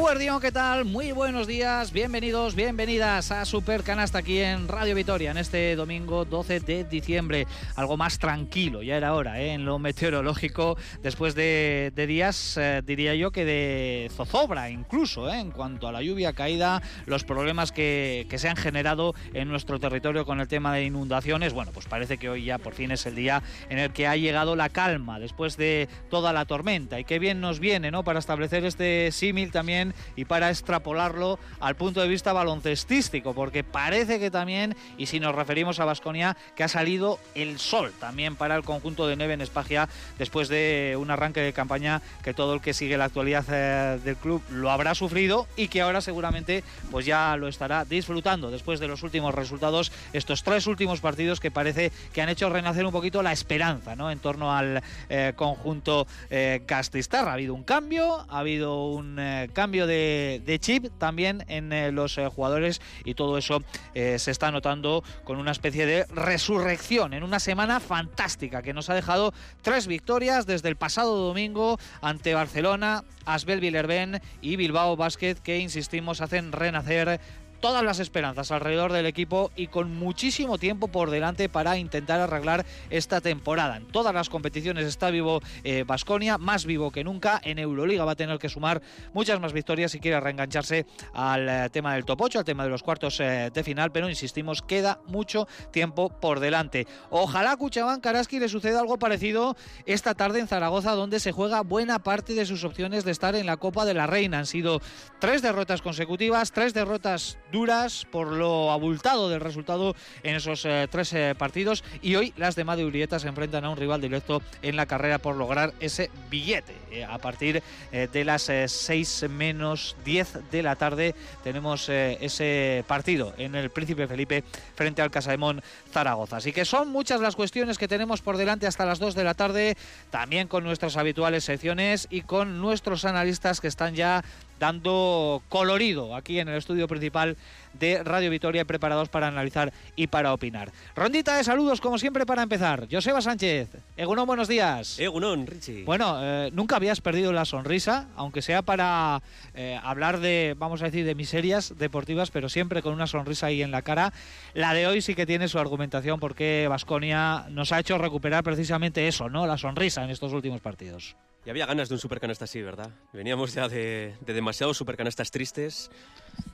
Eguardión, ¿qué tal? Muy buenos días, bienvenidos, bienvenidas a Super Canasta aquí en Radio Vitoria en este domingo 12 de diciembre. Algo más tranquilo, ya era hora, ¿eh? en lo meteorológico, después de, días, eh, diría yo, que de zozobra incluso, ¿eh? en cuanto a la lluvia caída, los problemas que, que, se han generado en nuestro territorio con el tema de inundaciones. Bueno, pues parece que hoy ya por fin es el día en el que ha llegado la calma después de toda la tormenta y qué bien nos viene, ¿no? Para establecer este símil también y para extrapolarlo al punto de vista baloncestístico, porque parece que también, y si nos referimos a Vasconia, que ha salido el sol también para el conjunto de Neve en Espagia después de un arranque de campaña que todo el que sigue la actualidad eh, del club lo habrá sufrido y que ahora seguramente pues ya lo estará disfrutando después de los últimos resultados, estos tres últimos partidos que parece que han hecho renacer un poquito la esperanza ¿no? en torno al eh, conjunto eh, Ha habido un cambio, ha habido un cambio de, chip también en eh, los eh, jugadores y todo eso eh, se está notando con una especie de resurrección en una semana fantástica que nos ha dejado tres victorias desde el pasado domingo ante Barcelona, Asbel Villerben y Bilbao Basket que insistimos hacen renacer todas las esperanzas alrededor del equipo y con muchísimo tiempo por delante para intentar arreglar esta temporada. En todas las competiciones está vivo Basconia, eh, más vivo que nunca. En Euroliga va a tener que sumar muchas más victorias si quiere reengancharse al eh, tema del top 8, al tema de los cuartos eh, de final, pero insistimos, queda mucho tiempo por delante. Ojalá Cuchabán Karaski le suceda algo parecido esta tarde en Zaragoza, donde se juega buena parte de sus opciones de estar en la Copa de la Reina. Han sido tres derrotas consecutivas, tres derrotas duras por lo abultado del resultado en esos eh, tres eh, partidos y hoy las de Made Urieta se enfrentan a un rival directo en la carrera por lograr ese billete. Eh, a partir de las 6 menos 10 de la tarde tenemos ese partido en el Príncipe Felipe frente al Casaemón Zaragoza. Así que son muchas las cuestiones que tenemos por delante hasta las 2 de la tarde, también con nuestras habituales secciones y con nuestros analistas que están ya dando colorido aquí en el estudio principal de Radio Vitoria preparados para analizar y para opinar. Rondita de saludos como siempre para empezar. Joseba Sánchez, Egunon, buenos días. Egunon, Richie. Bueno, eh, nunca habías perdido la sonrisa, aunque sea para eh, hablar de, vamos a decir, de miserias deportivas, pero siempre con una sonrisa ahí en la cara. La de hoy sí que tiene su argumentación porque Vasconia nos ha hecho recuperar precisamente eso, ¿no? La sonrisa en estos últimos partidos. Y había ganas de un supercanasta así, ¿verdad? Veníamos ya de, demasiados supercanastas tristes.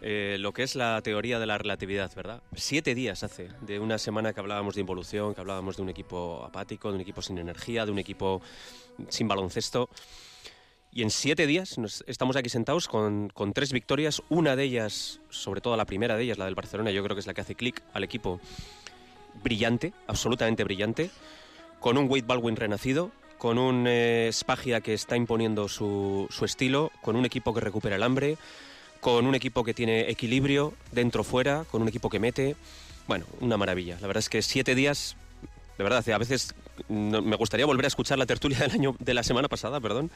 Eh, lo que es la teoría de la relatividad, ¿verdad? Siete días hace de una semana que hablábamos de involución, que hablábamos de un equipo apático, de un equipo sin energía, de un equipo sin baloncesto. Y en siete días estamos aquí sentados con, tres victorias, una de ellas, sobre todo la primera de ellas, la del Barcelona, yo creo que es la que hace clic al equipo brillante, absolutamente brillante, con un Wade Baldwin renacido, con un eh, Spagia que está imponiendo su, estilo, con un equipo que recupera el hambre, con un equipo que tiene equilibrio dentro-fuera, con un equipo que mete. Bueno, una maravilla. La verdad es que siete días, de verdad, a veces me gustaría volver a escuchar la tertulia del año de la semana pasada, perdón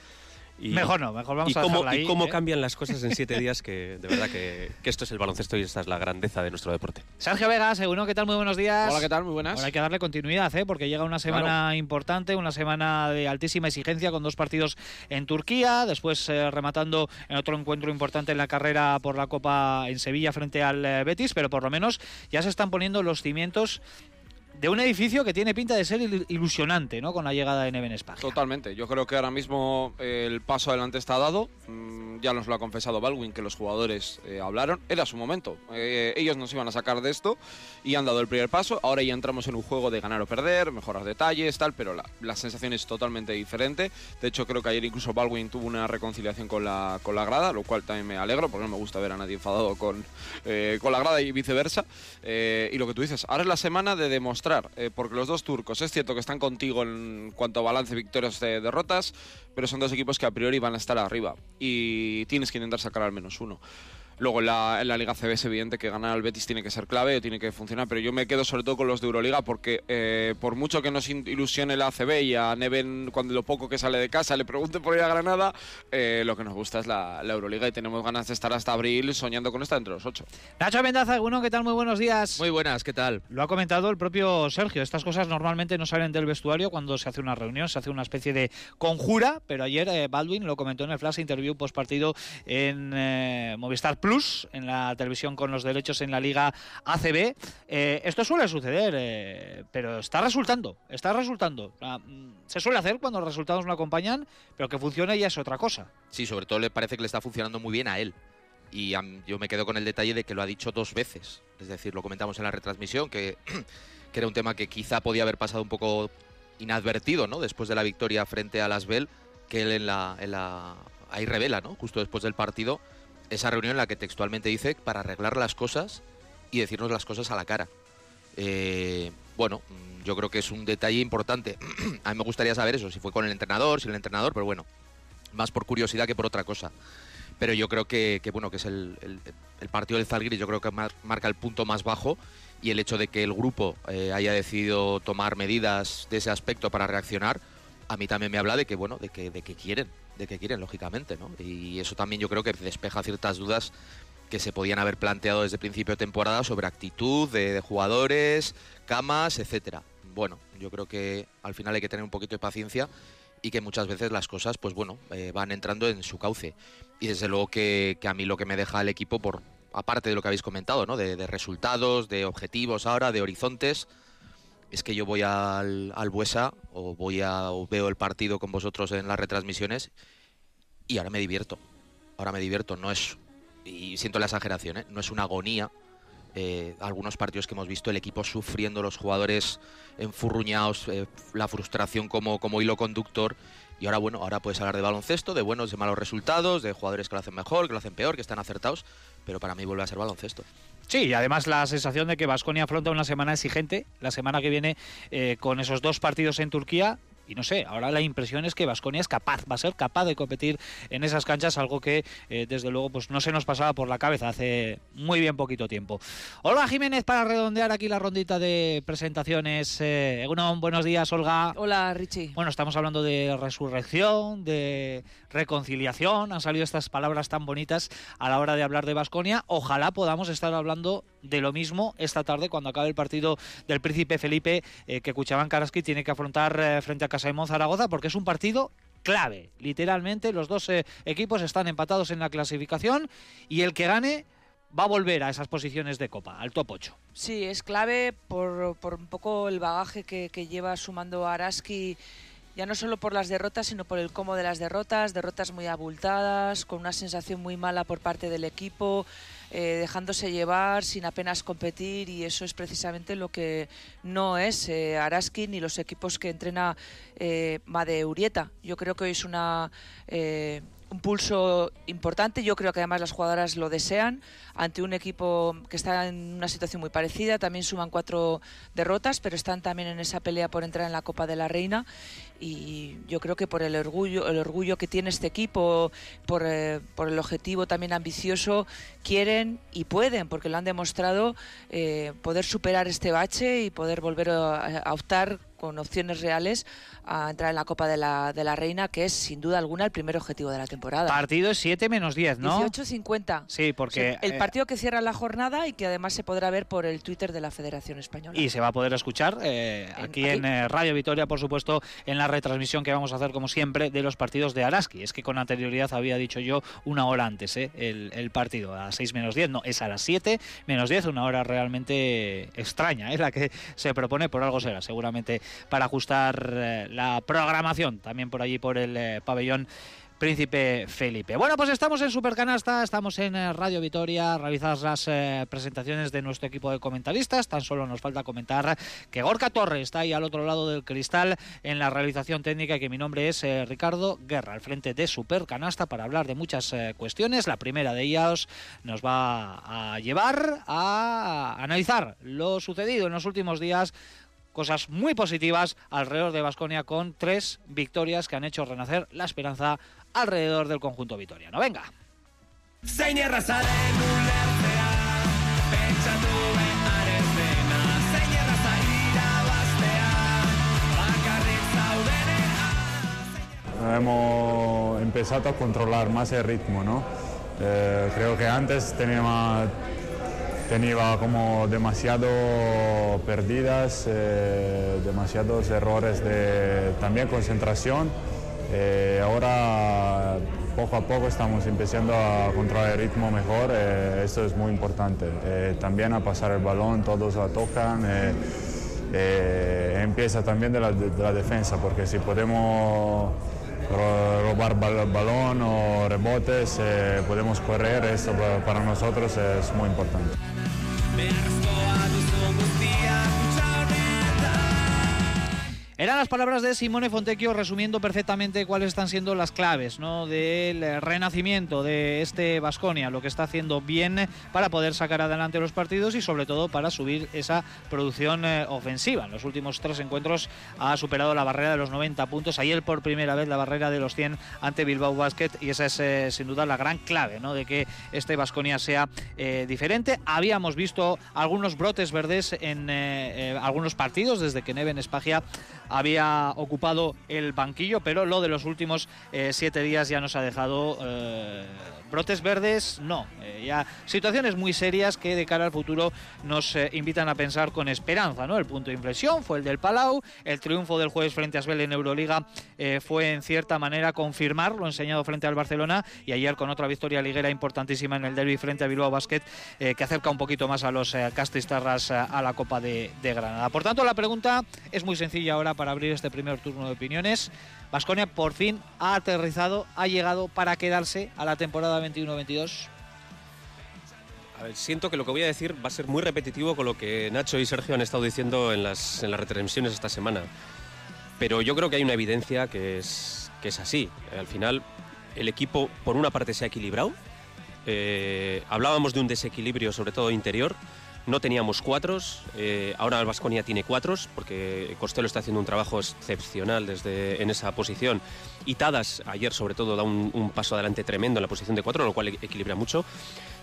mejor no, mejor vamos a cómo, ahí, Y cómo ¿eh? cambian las cosas en siete días, que de verdad que, esto es el baloncesto y esta es la grandeza de nuestro deporte. Sergio Vega, seguro, ¿qué tal? Muy buenos días. Hola, ¿qué tal? Muy buenas. Ahora hay que darle continuidad, ¿eh? porque llega una semana importante, una semana de altísima exigencia con dos partidos en Turquía, después eh, rematando en otro encuentro importante en la carrera por la Copa en Sevilla frente al eh, Betis, pero por lo menos ya se están poniendo los cimientos de un edificio que tiene pinta de ser ilusionante, ¿no? Con la llegada de Neven Spagia. Totalmente. Yo creo que ahora mismo eh, el paso adelante está dado. Mm, ya nos lo ha confesado Baldwin que los jugadores eh, hablaron. Era su momento. Eh, ellos nos iban a sacar de esto y han dado el primer paso. Ahora ya entramos en un juego de ganar o perder, mejorar detalles, tal, pero la, la sensación es totalmente diferente. De hecho, creo que ayer incluso Baldwin tuvo una reconciliación con la, con la grada, lo cual también me alegro, porque no me gusta ver a nadie enfadado con, con la grada y viceversa. y lo que tú dices, ahora es la semana de demostrar eh, porque los dos turcos es cierto que están contigo en cuanto a balance victorias de derrotas, pero son dos equipos que a priori van a estar arriba y tienes que intentar sacar al menos uno. Luego en la, en la Liga CB es evidente que ganar al Betis tiene que ser clave, tiene que funcionar, pero yo me quedo sobre todo con los de Euroliga porque eh, por mucho que nos ilusione la ACB y a Neven cuando lo poco que sale de casa le pregunte por ir a Granada, eh, lo que nos gusta es la, la, Euroliga y tenemos ganas de estar hasta abril soñando con esta entre los ocho. Nacho Mendaza, uno, ¿qué tal? Muy buenos días. Muy buenas, ¿qué tal? Lo ha comentado el propio Sergio, estas cosas normalmente no salen del vestuario cuando se hace una reunión, se hace una especie de conjura, pero ayer eh, Baldwin lo comentó en el flash interview post partido en eh, Movistar Plus, en la televisión con los derechos en la Liga ACB. Eh, esto suele suceder, eh, pero está resultando, está resultando. Mm, se suele hacer cuando los resultados no acompañan, pero que funcione ya es otra cosa. Sí, sobre todo le parece que le está funcionando muy bien a él. Y a, yo me quedo con el detalle de que lo ha dicho dos veces. Es decir, lo comentamos en la retransmisión, que, que era un tema que quizá podía haber pasado un poco inadvertido, ¿no? Después de la victoria frente a Las Bell, que él en la, en la ahí revela, ¿no? Justo después del partido, esa reunión en la que textualmente dice para arreglar las cosas y decirnos las cosas a la cara. Eh, bueno, yo creo que es un detalle importante. a mí me gustaría saber eso, si fue con el entrenador, sin el entrenador, pero bueno, más por curiosidad que por otra cosa. Pero yo creo que, que bueno, que es el, el, partido del Zalgiris, yo creo que mar, marca el punto más bajo y el hecho de que el grupo eh, haya decidido tomar medidas de ese aspecto para reaccionar, a mí también me habla de que, bueno, de que, de que quieren, de que quieren, lógicamente, ¿no? Y eso también yo creo que despeja ciertas dudas que se podían haber planteado desde principio de temporada sobre actitud de, jugadores, camas, etcétera. Bueno, yo creo que al final hay que tener un poquito de paciencia y que muchas veces las cosas, pues bueno, eh, van entrando en su cauce. Y desde luego que, que, a mí lo que me deja el equipo, por aparte de lo que habéis comentado, ¿no? De resultados, de objetivos ahora, de horizontes, es que yo voy al, al Buesa o voy a o veo el partido con vosotros en las retransmisiones y ahora me divierto. Ahora me divierto, no es y siento la exageración, ¿eh? no es una agonía. Eh, algunos partidos que hemos visto, el equipo sufriendo, los jugadores enfurruñados, eh, la frustración como, como hilo conductor. Y ahora, bueno, ahora puedes hablar de baloncesto, de buenos, de malos resultados, de jugadores que lo hacen mejor, que lo hacen peor, que están acertados, pero para mí vuelve a ser baloncesto. Sí, y además la sensación de que Vasconia afronta una semana exigente, la semana que viene eh, con esos dos partidos en Turquía, y no sé, ahora la impresión es que Vasconia es capaz, va a ser capaz de competir en esas canchas, algo que eh, desde luego pues no se nos pasaba por la cabeza hace muy bien poquito tiempo. Olga Jiménez para redondear aquí la rondita de presentaciones. Eh, Egunon, buenos días, Olga. Hola, Richie. Bueno, estamos hablando de resurrección, de reconciliación, han salido estas palabras tan bonitas a la hora de hablar de Vasconia. Ojalá podamos estar hablando de lo mismo esta tarde cuando acabe el partido del Príncipe Felipe eh, que Cuchabán Karaski tiene que afrontar eh, frente a Casaimón Zaragoza porque es un partido clave. Literalmente los dos eh, equipos están empatados en la clasificación y el que gane va a volver a esas posiciones de Copa, al top 8. Sí, es clave por, por un poco el bagaje que, que lleva sumando Araski ya no solo por las derrotas, sino por el cómo de las derrotas, derrotas muy abultadas, con una sensación muy mala por parte del equipo, eh, dejándose llevar sin apenas competir y eso es precisamente lo que no es eh, Araski ni los equipos que entrena eh, Made Urieta. Yo creo que hoy es una eh, un pulso importante. Yo creo que además las jugadoras lo desean ante un equipo que está en una situación muy parecida. También suman cuatro derrotas, pero están también en esa pelea por entrar en la Copa de la Reina. Y yo creo que por el orgullo, el orgullo que tiene este equipo, por, eh, el objetivo también ambicioso, quieren y pueden, porque lo han demostrado, eh, poder superar este bache y poder volver a, a optar con opciones reales a entrar en la Copa de la, de la Reina, que es sin duda alguna el primer objetivo de la temporada. Partido es 7 menos 10, ¿no? 18.50. Sí, porque... el partido que cierra la jornada y que además se podrá ver por el Twitter de la Federación Española. Y se va a poder escuchar eh, aquí en, en eh, Radio Vitoria, por supuesto, en la retransmisión que vamos a hacer, como siempre, de los partidos de Araski. Es que con anterioridad había dicho yo una hora antes eh, el, el, partido, a 6 menos 10, no, es a las 7 menos 10, una hora realmente extraña, es la que se propone, por algo será, seguramente para ajustar eh, la programación también por allí por el eh, pabellón Príncipe Felipe. Bueno, pues estamos en Supercanasta, estamos en eh, Radio Vitoria, realizadas las presentaciones de nuestro equipo de comentaristas. Tan solo nos falta comentar que Gorka Torres está ahí al otro lado del cristal en la realización técnica y que mi nombre es Ricardo Guerra, al frente de Supercanasta para hablar de muchas cuestiones. La primera de ellas nos va a llevar a analizar lo sucedido en los últimos días cosas muy positivas alrededor de Vasconia con tres victorias que han hecho renacer la esperanza alrededor del conjunto vitoriano. Venga. Zaudenean Hemos empezado a controlar más el ritmo, ¿no? Eh, creo que antes tenía, tenía como demasiado perdidas, eh, demasiados errores de también concentración. Eh, ahora poco a poco estamos empezando a controlar el ritmo mejor, eh, esto es muy importante. Eh, también a pasar el balón, todos la tocan. empieza también de la, de la defensa, porque si podemos ro- robar bal- balón o rebotes, eh, podemos correr, eso pa- para nosotros es muy importante. mer Eran las palabras de Simone Fontecchio resumiendo perfectamente cuáles están siendo las claves del renacimiento de este Vasconia, lo que está haciendo bien para poder sacar adelante los partidos y sobre todo para subir esa producción eh, ofensiva. En los últimos tres encuentros ha superado la barrera de los 90 puntos, ayer por primera vez la barrera de los 100 ante Bilbao Basket y esa es eh, sin duda la gran clave de que este Vasconia sea eh, diferente. Habíamos visto algunos brotes verdes en algunos partidos desde que Neven Espagia había ocupado el banquillo, pero lo de los últimos eh, siete días ya nos ha dejado eh, brotes verdes, no, eh, ya situaciones muy serias que de cara al futuro nos invitan a pensar con esperanza, ¿no? El punto de inflexión fue el del Palau, el triunfo del jueves frente a Asbel en Euroliga fue en cierta manera confirmar lo enseñado frente al Barcelona y ayer con otra victoria liguera importantísima en el derby frente a Bilbao Basket que acerca un poquito más a los castistarras a la Copa de Granada. Por tanto, la pregunta es muy sencilla ahora para abrir este primer turno de opiniones. Vasconia por fin ha aterrizado, ha llegado para quedarse a la temporada 21-22. A ver, siento que lo que voy a decir va a ser muy repetitivo con lo que Nacho y Sergio han estado diciendo en las, en las retransmisiones esta semana. Pero yo creo que hay una evidencia que es, que es así. Al final, el equipo, por una parte, se ha equilibrado. Eh, hablábamos de un desequilibrio, sobre todo interior. No teníamos cuatros, eh, ahora el Vasconia tiene cuatros, porque Costello está haciendo un trabajo excepcional desde en esa posición. Y Tadas, ayer sobre todo, da un, paso adelante tremendo en la posición de cuatro, lo cual e- equilibra mucho.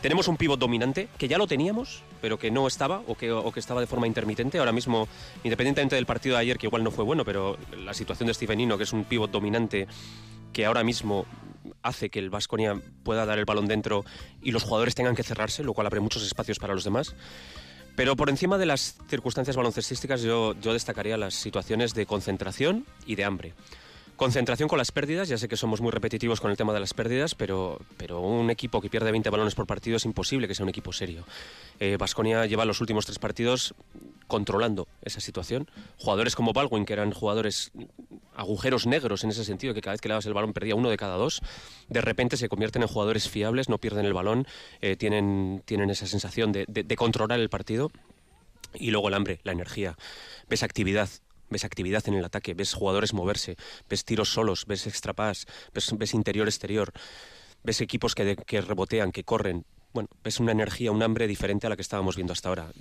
Tenemos un pívot dominante, que ya lo teníamos, pero que no estaba, o que, estaba de forma intermitente. Ahora mismo, independientemente del partido de ayer, que igual no fue bueno, pero la situación de Stevenino, que es un pívot dominante, que ahora mismo hace que el Vasconia pueda dar el balón dentro y los jugadores tengan que cerrarse, lo cual abre muchos espacios para los demás. Pero por encima de las circunstancias baloncestísticas yo, yo destacaría las situaciones de concentración y de hambre. Concentración con las pérdidas, ya sé que somos muy repetitivos con el tema de las pérdidas, pero, pero un equipo que pierde 20 balones por partido es imposible que sea un equipo serio. Vasconia lleva los últimos tres partidos controlando esa situación. Jugadores como Baldwin, que eran jugadores agujeros negros en ese sentido, que cada vez que le dabas el balón perdía uno de cada dos, de repente se convierten en jugadores fiables, no pierden el balón, eh, tienen, tienen esa sensación de, de- de controlar el partido. Y luego el hambre, la energía. Ves actividad, ves actividad en el ataque, ves jugadores moverse, ves tiros solos, ves extra pass, ves, interior-exterior, ves equipos que, que rebotean, que corren. Bueno, ves una energía, un hambre diferente a la que estábamos viendo hasta ahora.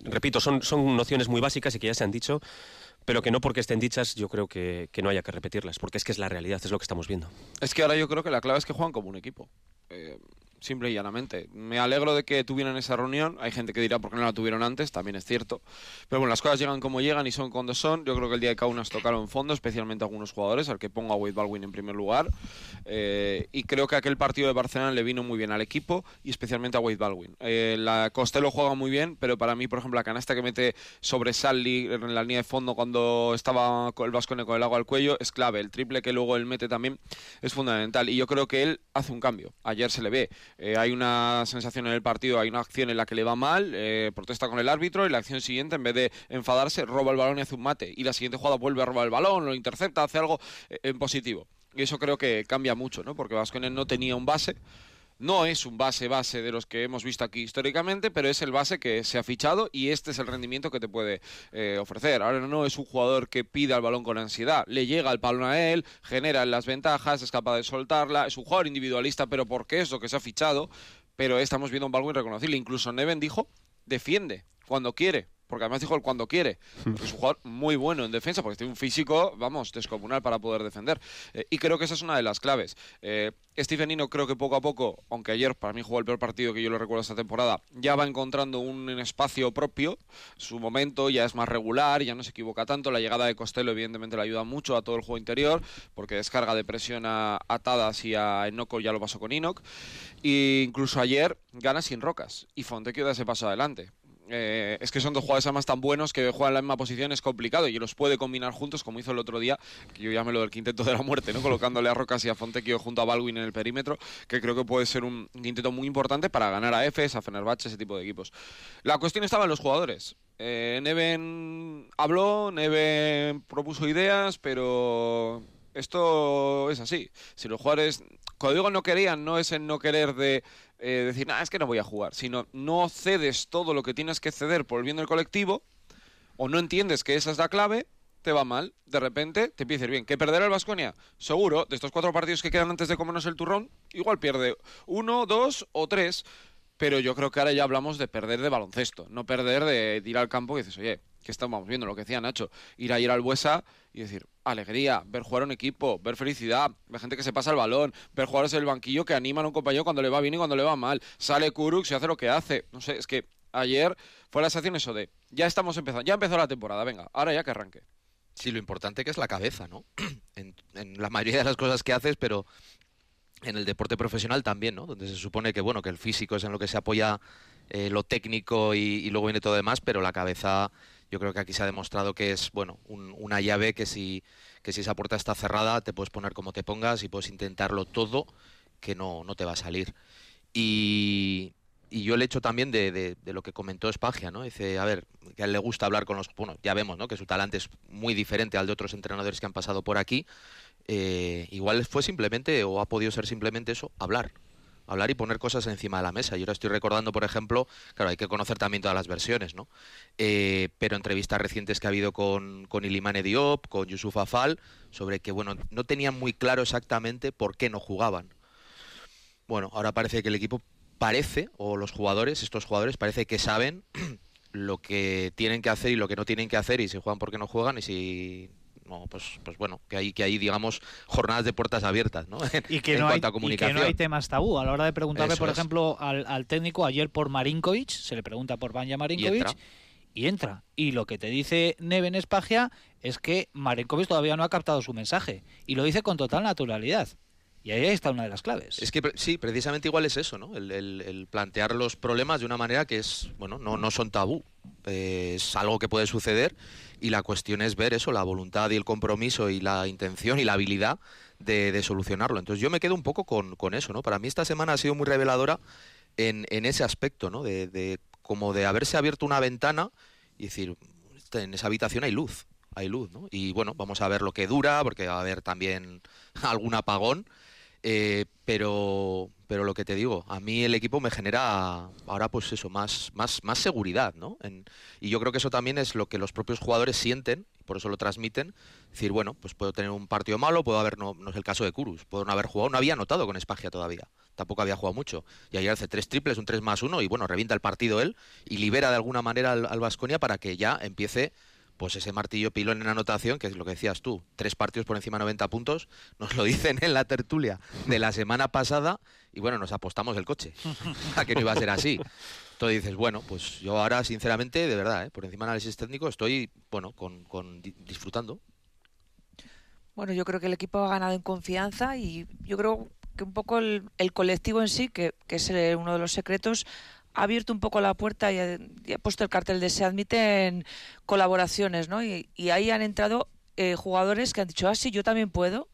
Repito, son, son nociones muy básicas y que ya se han dicho, pero que no porque estén dichas yo creo que, que no haya que repetirlas, porque es que es la realidad, es lo que estamos viendo. Es que ahora yo creo que la clave es que juegan como un equipo. Eh, simple y llanamente. Me alegro de que tuvieran esa reunión. Hay gente que dirá por qué no la tuvieron antes, también es cierto. Pero bueno, las cosas llegan como llegan y son cuando son. Yo creo que el día de Kaunas tocaron fondo, especialmente algunos jugadores, al que pongo a Wade Baldwin en primer lugar. Eh, y creo que aquel partido de Barcelona le vino muy bien al equipo y especialmente a Wade Baldwin. Eh, la Costello juega muy bien, pero para mí, por ejemplo, la canasta que mete sobre Sally en la línea de fondo cuando estaba el Vascone con el agua al cuello es clave. El triple que luego él mete también es fundamental. Y yo creo que él hace un cambio. Ayer se le ve. Eh, hay una sensación en el partido, hay una acción en la que le va mal, eh, protesta con el árbitro y la acción siguiente, en vez de enfadarse, roba el balón y hace un mate. Y la siguiente jugada vuelve a robar el balón, lo intercepta, hace algo eh, en positivo. Y eso creo que cambia mucho, ¿no? Porque Vascones no tenía un base. No es un base base de los que hemos visto aquí históricamente, pero es el base que se ha fichado y este es el rendimiento que te puede eh, ofrecer. Ahora no es un jugador que pida el balón con ansiedad, le llega el balón a él, genera las ventajas, es capaz de soltarla, es un jugador individualista, pero porque es lo que se ha fichado, pero estamos viendo un Baldwin reconocible. Incluso Neven dijo, defiende cuando quiere. Porque además dijo el cuando quiere. Porque es un jugador muy bueno en defensa, porque tiene un físico, vamos, descomunal para poder defender. Eh, y creo que esa es una de las claves. Eh, Stephen Nino creo que poco a poco, aunque ayer para mí jugó el peor partido que yo lo recuerdo esta temporada, ya va encontrando un espacio propio. Su momento ya es más regular, ya no se equivoca tanto. La llegada de Costello evidentemente le ayuda mucho a todo el juego interior, porque descarga de presión a Atadas y a Enoco ya lo pasó con Inok. E incluso ayer gana sin rocas. Y Fontecchio da ese paso adelante. Eh, es que son dos jugadores además tan buenos que juegan la misma posición es complicado y los puede combinar juntos como hizo el otro día, que yo llame lo del quinteto de la muerte, ¿no? colocándole a Rocas y a Fontecchio junto a Baldwin en el perímetro, que creo que puede ser un quinteto muy importante para ganar a Efes, a Fenerbahce, ese tipo de equipos. La cuestión estaba en los jugadores. Eh, Neven habló, Neven propuso ideas, pero esto es así. Si los jugadores, cuando digo no querían, no es el no querer de eh, decir, ah, es que no voy a jugar, sino no cedes todo lo que tienes que ceder por el bien del colectivo, o no entiendes que esa es la clave, te va mal, de repente te empieza ir bien. ¿Que perderá el Vasconia? Seguro, de estos cuatro partidos que quedan antes de comernos el turrón, igual pierde uno, dos o tres. Pero yo creo que ahora ya hablamos de perder de baloncesto, no perder de ir al campo y dices, oye, que estamos viendo lo que decía Nacho, ir a ir al Buesa y decir, alegría, ver jugar a un equipo, ver felicidad, ver gente que se pasa el balón, ver jugadores en el banquillo que animan a un compañero cuando le va bien y cuando le va mal, sale Kurux y hace lo que hace. No sé, es que ayer fue la sensación eso de, ya estamos empezando, ya empezó la temporada, venga, ahora ya que arranque. Sí, lo importante que es la cabeza, ¿no? en, la mayoría de las cosas que haces, pero en el deporte profesional también, ¿no? Donde se supone que bueno que el físico es en lo que se apoya eh, lo técnico y, y luego viene todo demás, pero la cabeza yo creo que aquí se ha demostrado que es bueno un- una llave que si que si esa puerta está cerrada te puedes poner como te pongas y puedes intentarlo todo que no, no te va a salir. Y, y yo el hecho también de lo que comentó Espagia, ¿no? Dice, a ver, que a él le gusta hablar con los... Bueno, ya vemos, ¿no? Que su talante es muy diferente al de otros entrenadores que han pasado por aquí. Eh, igual fue simplemente, o ha podido ser simplemente eso, hablar. Hablar y poner cosas encima de la mesa. Yo ahora estoy recordando, por ejemplo, claro, hay que conocer también todas las versiones, ¿no? Eh, pero entrevistas recientes que ha habido con, con Ilimane Diop, con Yusuf Afal, sobre que, bueno, no tenían muy claro exactamente por qué no jugaban. Bueno, ahora parece que el equipo parece, o los jugadores, estos jugadores, parece que saben lo que tienen que hacer y lo que no tienen que hacer, y si juegan porque no juegan, y si no, pues, pues bueno, que hay, que hay, digamos, jornadas de puertas abiertas, ¿no? Y que, en no hay, y que no hay temas tabú. A la hora de preguntarle, Eso por es. ejemplo, al, al técnico, ayer por Marinkovic, se le pregunta por Banja Marinkovic entra. y entra. Y lo que te dice Neven Espagia es que Marinkovic todavía no ha captado su mensaje. Y lo dice con total naturalidad. Y ahí está una de las claves. Es que sí, precisamente igual es eso, ¿no? El, el- el plantear los problemas de una manera que es, bueno, no, no son tabú. Es algo que puede suceder y la cuestión es ver eso, la voluntad y el compromiso y la intención y la habilidad de, de solucionarlo. Entonces yo me quedo un poco con, con eso, ¿no? Para mí esta semana ha sido muy reveladora en, en ese aspecto, ¿no? De, de como de haberse abierto una ventana y decir, "Este, en esa habitación hay luz, hay luz, ¿no? Y bueno, vamos a ver lo que dura, porque va a haber también algún apagón. Eh, pero, pero lo que te digo, a mí el equipo me genera ahora pues eso, más, más, más seguridad, ¿no? En- y yo creo que eso también es lo que los propios jugadores sienten, por eso lo transmiten, decir, bueno, pues puedo tener un partido malo, puedo haber, no, no es el caso de Kurus, puedo no haber jugado, no había anotado con Espagia todavía, tampoco había jugado mucho, y ayer hace tres triples, un 3 más 1, y bueno, revienta el partido él, y libera de alguna manera al, al Baskonia para que ya empiece pues ese martillo pilón en anotación, que es lo que decías tú, tres partidos por encima de 90 puntos, nos lo dicen en la tertulia de la semana pasada y bueno, nos apostamos el coche, a que no iba a ser así. Entonces dices, bueno, pues yo ahora sinceramente, de verdad, ¿eh? por encima del análisis técnico, estoy, bueno, con, con di- disfrutando. Bueno, yo creo que el equipo ha ganado en confianza y yo creo que un poco el, colectivo en sí, que, es uno de los secretos, ha abierto un poco la puerta y ha, y ha puesto el cartel de se admiten colaboraciones, ¿no? Y, y ahí han entrado eh, jugadores que han dicho, ah, sí, yo también puedo.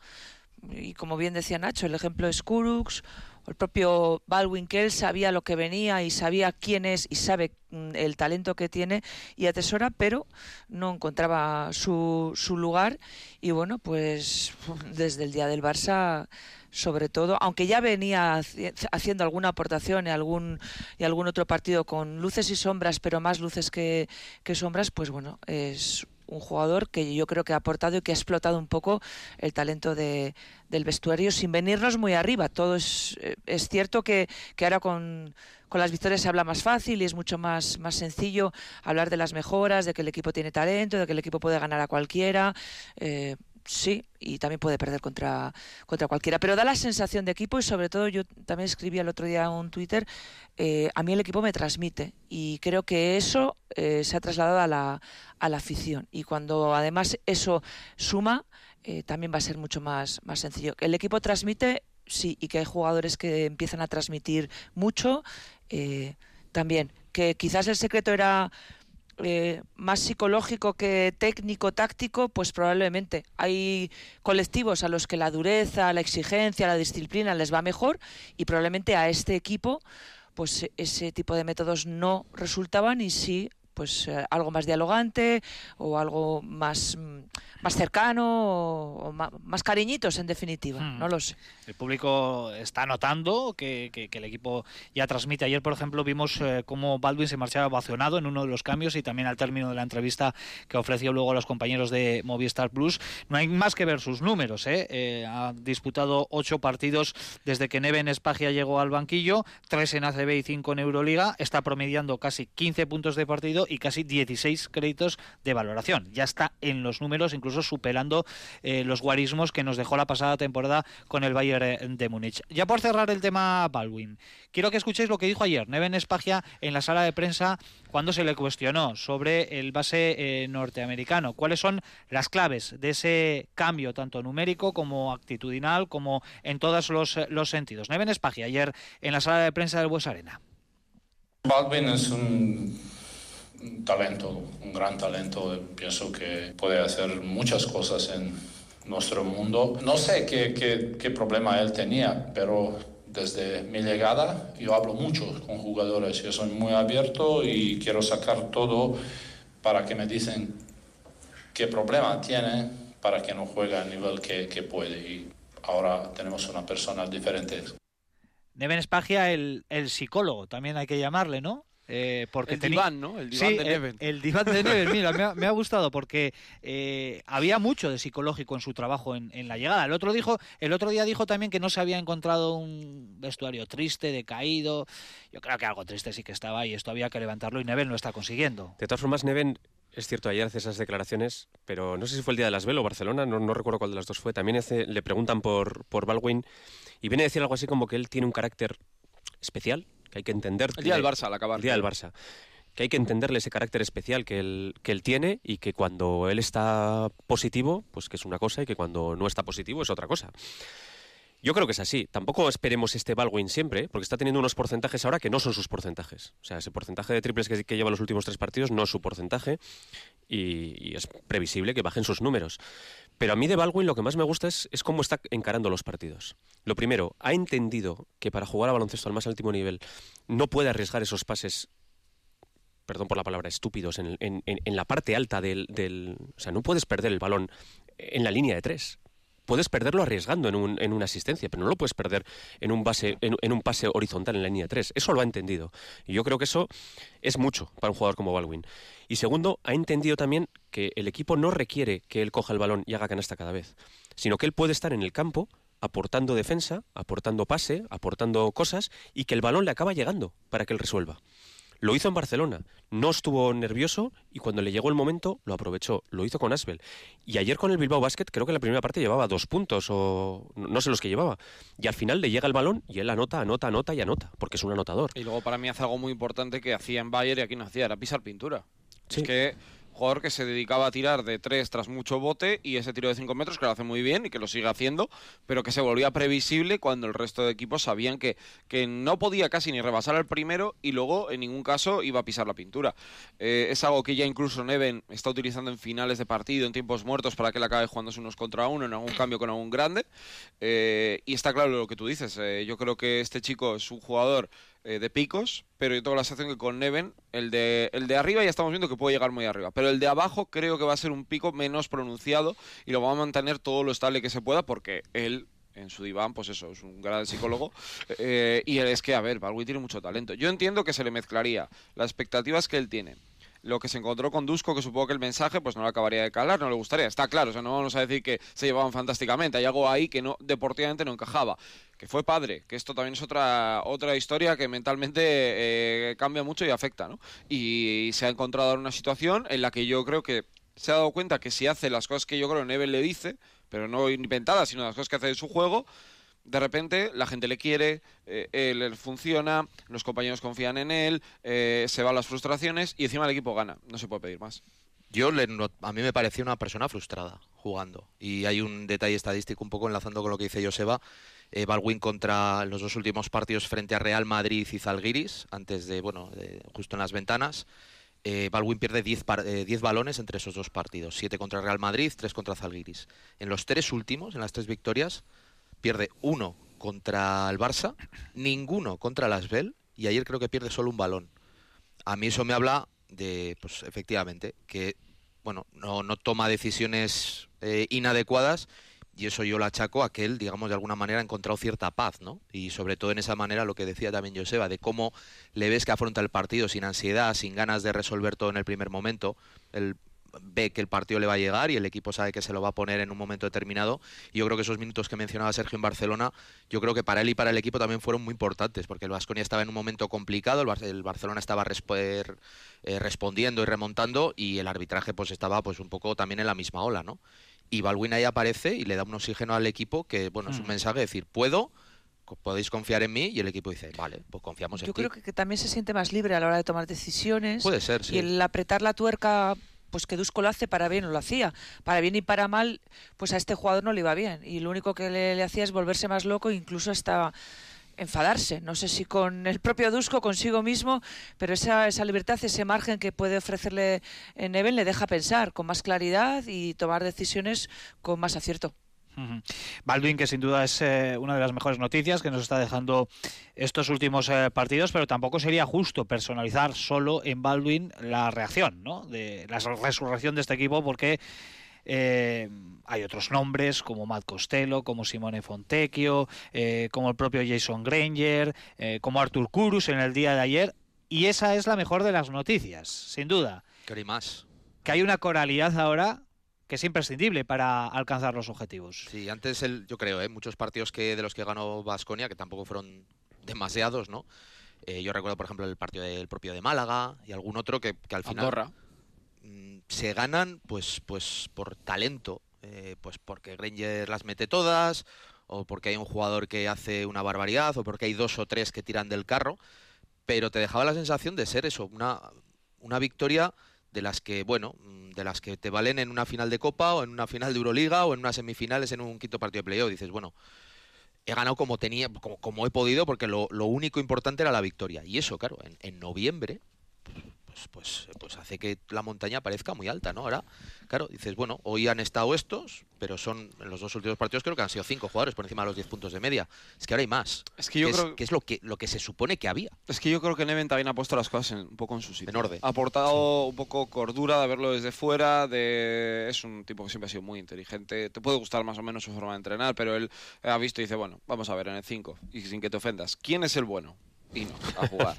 Y como bien decía Nacho, el ejemplo es Kurux, el propio Baldwin, que él sabía lo que venía y sabía quién es y sabe mm, el talento que tiene y atesora, pero no encontraba su, su lugar. Y bueno, pues desde el día del Barça, sobre todo, aunque ya venía haci- haciendo alguna aportación y algún, y algún otro partido con luces y sombras, pero más luces que sombras, pues bueno, es un jugador que yo creo que ha aportado y que ha explotado un poco el talento de, del vestuario sin venirnos muy arriba. Todo es, eh, es cierto que, que ahora con, con las victorias se habla más fácil y es mucho más, más sencillo hablar de las mejoras, de que el equipo tiene talento, de que el equipo puede ganar a cualquiera. eh, sí, y también puede perder contra, contra cualquiera. Pero da la sensación de equipo y sobre todo yo también escribí el otro día un Twitter, eh, a mí el equipo me transmite y creo que eso eh, se ha trasladado a la, a la afición. Y cuando además eso suma, eh, también va a ser mucho más, más sencillo. El equipo transmite, sí, y que hay jugadores que empiezan a transmitir mucho, también. Que quizás el secreto era eh, más psicológico que técnico, táctico, pues probablemente. Hay colectivos a los que la dureza, la exigencia, la disciplina les va mejor y probablemente a este equipo pues ese tipo de métodos no resultaban y sí pues eh, algo más dialogante o algo más, mm, más cercano o, más cariñitos en definitiva, Hmm. no lo sé. El público está notando que, que- que el equipo ya transmite. Ayer, por ejemplo, vimos eh, cómo Baldwin se marchaba ovacionado en uno de los cambios y también al término de la entrevista que ofreció luego a los compañeros de Movistar Plus. No hay más que ver sus números. ¿eh? Eh, ha disputado ocho partidos desde que Neven Espagia llegó al banquillo, tres en ACB y cinco en Euroliga. Está promediando casi 15 puntos de partido y casi 16 créditos de valoración. Ya está en los números, incluso superando eh, los guarismos que nos dejó la pasada temporada con el Bayern eh, de Múnich. Ya por cerrar el tema Baldwin, quiero que escuchéis lo que dijo ayer Neven Espagia en la sala de prensa cuando se le cuestionó sobre el base eh, norteamericano. ¿Cuáles son las claves de ese cambio, tanto numérico como actitudinal, como en todos los, sentidos? Neven Espagia ayer en la sala de prensa del Bues Arena. Baldwin es un talento, un gran talento. Pienso que puede hacer muchas cosas en nuestro mundo. No sé qué, qué, qué problema él tenía, pero desde mi llegada yo hablo mucho con jugadores. Yo soy muy abierto y quiero sacar todo para que me dicen qué problema tiene para que no juegue al nivel que, que puede. Y ahora tenemos una persona diferente. Neven Espagia, el, el psicólogo, también hay que llamarle, ¿no? Eh, porque El diván, ¿no? El diván Sí, de el- Neven. El, diván de Neven, mira, me ha, me ha gustado porque eh, había mucho de psicológico en su trabajo en, en la llegada. El otro, dijo, el otro día dijo también que no se había encontrado un vestuario triste, decaído. Yo creo que algo triste sí que estaba y esto había que levantarlo y Neven lo está consiguiendo. De todas formas, Neven, es cierto, ayer hace esas declaraciones, pero no sé si fue el día de Las Velo o Barcelona, no, no recuerdo cuál de las dos fue. También hace- le preguntan por, por Baldwin y viene a decir algo así como que él tiene un carácter especial, que hay que entender. El día del Barça, al acabar. El día del Barça. Que hay que entenderle ese carácter especial que él, que él tiene y que cuando él está positivo, pues que es una cosa y que cuando no está positivo es otra cosa. Yo creo que es así. Tampoco esperemos este Baldwin siempre, porque está teniendo unos porcentajes ahora que no son sus porcentajes. O sea, ese porcentaje de triples que, lleva los últimos tres partidos no es su porcentaje y, es previsible que bajen sus números. Pero a mí de Baldwin lo que más me gusta es, cómo está encarando los partidos. Lo primero, ha entendido que para jugar a baloncesto al más último nivel no puede arriesgar esos pases perdón por la palabra, estúpidos en, en- en- en la parte alta del, del- O sea, no puedes perder el balón en la línea de tres. Puedes perderlo arriesgando en, un- en una asistencia, pero no lo puedes perder en un, en, en un pase horizontal en la línea de tres. Eso lo ha entendido. Y yo creo que eso es mucho para un jugador como Baldwin. Y segundo, ha entendido también que el equipo no requiere que él coja el balón y haga canasta cada vez, sino que él puede estar en el campo aportando defensa, aportando pase, aportando cosas y que el balón le acaba llegando para que él resuelva. Lo hizo en Barcelona, no estuvo nervioso y cuando le llegó el momento lo aprovechó. Lo hizo con Asbel. Y ayer con el Bilbao Basket creo que en la primera parte llevaba dos puntos o no sé los que llevaba. Y al final le llega el balón y él anota, anota, anota y anota, porque es un anotador. Y luego para mí hace algo muy importante que hacía en Bayern y aquí no hacía, era pisar pintura. Sí. Es que jugador que se dedicaba a tirar de tres tras mucho bote y ese tiro de 5 metros que lo hace muy bien y que lo sigue haciendo, pero que se volvía previsible cuando el resto de equipos sabían que, que no podía casi ni rebasar al primero y luego en ningún caso iba a pisar la pintura. Eh, es algo que ya incluso Neven está utilizando en finales de partido, en tiempos muertos, para que él acabe jugándose unos contra uno, en algún cambio con algún grande. Eh, y está claro lo que tú dices. eh, yo creo que este chico es un jugador eh, de picos, pero yo tengo la sensación que con Neven, el de, el de arriba ya estamos viendo que puede llegar muy arriba, pero el de abajo creo que va a ser un pico menos pronunciado y lo va a mantener todo lo estable que se pueda porque él en su diván, pues eso, es un gran psicólogo. eh, y es que, a ver, Balwi tiene mucho talento. Yo entiendo que se le mezclaría las expectativas que él tiene. Lo que se encontró con Dusko, que supongo que el mensaje pues no le acabaría de calar, no le gustaría. Está claro, o sea, no vamos a decir que se llevaban fantásticamente. Hay algo ahí que no deportivamente no encajaba. Que fue padre, que esto también es otra, otra historia que mentalmente eh, cambia mucho y afecta, ¿no? Y se ha encontrado en una situación en la que yo creo que se ha dado cuenta que si hace las cosas que yo creo Neven le dice, pero no inventadas, sino las cosas que hace en su juego, de repente la gente le quiere, eh, él funciona, los compañeros confían en él, eh, se van las frustraciones y encima el equipo gana. No se puede pedir más. Yo le a mí me parecía una persona frustrada jugando. Y hay un detalle estadístico un poco enlazando con lo que dice Joseba. Eh, Baldwin contra los dos últimos partidos frente a Real Madrid y Zalgiris, antes de, bueno, justo en las ventanas. Eh, Baldwin pierde 10 par- eh, 10 balones entre esos dos partidos. 7 contra Real Madrid, 3 contra Zalgiris. En los tres últimos, en las tres victorias, pierde uno contra el Barça, ninguno contra el Asbel y ayer creo que pierde solo un balón. A mí eso me habla de, pues efectivamente, que bueno, no, no toma decisiones eh, inadecuadas y eso yo lo achaco a que él, digamos, de alguna manera ha encontrado cierta paz, ¿no? Y sobre todo en esa manera lo que decía también Joseba, de cómo le ves que afronta el partido sin ansiedad, sin ganas de resolver todo en el primer momento. Él ve que el partido le va a llegar y el equipo sabe que se lo va a poner en un momento determinado. Y yo creo que esos minutos que mencionaba Sergio en Barcelona, yo creo que para él y para el equipo también fueron muy importantes, porque el Vasconia estaba en un momento complicado, el, Bar- el Barcelona estaba er- eh, respondiendo y remontando y el arbitraje pues estaba pues un poco también en la misma ola, ¿no? Y Balwin ahí aparece y le da un oxígeno al equipo que, bueno, es un Mm. mensaje de decir, puedo, podéis confiar en mí y el equipo dice, vale, pues confiamos en Yo ti. creo que, que también se siente más libre a la hora de tomar decisiones. Puede ser, sí. Y el apretar la tuerca, pues que Dusko lo hace para bien, o lo hacía. Para bien y para mal, pues a este jugador no le iba bien. Y lo único que le, le hacía es volverse más loco, incluso hasta enfadarse. No sé si con el propio Dusko, consigo mismo, pero esa, esa libertad, ese margen que puede ofrecerle Neven le deja pensar con más claridad y tomar decisiones con más acierto. Baldwin, que sin duda es eh, una de las mejores noticias que nos está dejando estos últimos eh, partidos, pero tampoco sería justo personalizar solo en Baldwin la reacción, ¿no? De la resurrección de este equipo, porque eh, hay otros nombres como Matt Costello, como Simone Fontecchio, eh, como el propio Jason Granger, eh, como Artur Kurus en el día de ayer, y esa es la mejor de las noticias, sin duda, Que más. que hay una coralidad ahora que es imprescindible para alcanzar los objetivos. Sí, antes el, yo creo, ¿eh? muchos partidos que de los que ganó Vasconia, que tampoco fueron demasiados, ¿no? Eh, yo recuerdo, por ejemplo, el partido del propio de Málaga y algún otro que, que al final Andorra. Mm, se ganan pues pues por talento, eh, pues porque Granger las mete todas, o porque hay un jugador que hace una barbaridad, o porque hay dos o tres que tiran del carro, pero te dejaba la sensación de ser eso, una, una victoria de las que, bueno, mm, de las que te valen en una final de Copa, o en una final de Euroliga, o en unas semifinales en un quinto partido de playoff. Dices, bueno, he ganado como tenía, como, como he podido, porque lo, lo único importante era la victoria. Y eso, claro, en, en noviembre, pues, pues, pues hace que la montaña parezca muy alta, ¿no? Ahora, claro, dices, bueno, hoy han estado estos, pero son en los dos últimos partidos creo que han sido cinco jugadores por encima de los 10 puntos de media. Es que ahora hay más. Es que yo que creo es, que es lo que lo que se supone que había. Es que yo creo que Neven también ha puesto las cosas en- un poco en su sitio. En orden. Ha aportado un poco cordura de verlo desde fuera. De... Es un tipo que siempre ha sido muy inteligente. Te puede gustar más o menos su forma de entrenar, pero él ha visto y dice, bueno, vamos a ver en el 5. Y sin que te ofendas, ¿quién es el bueno? Inok, a jugar.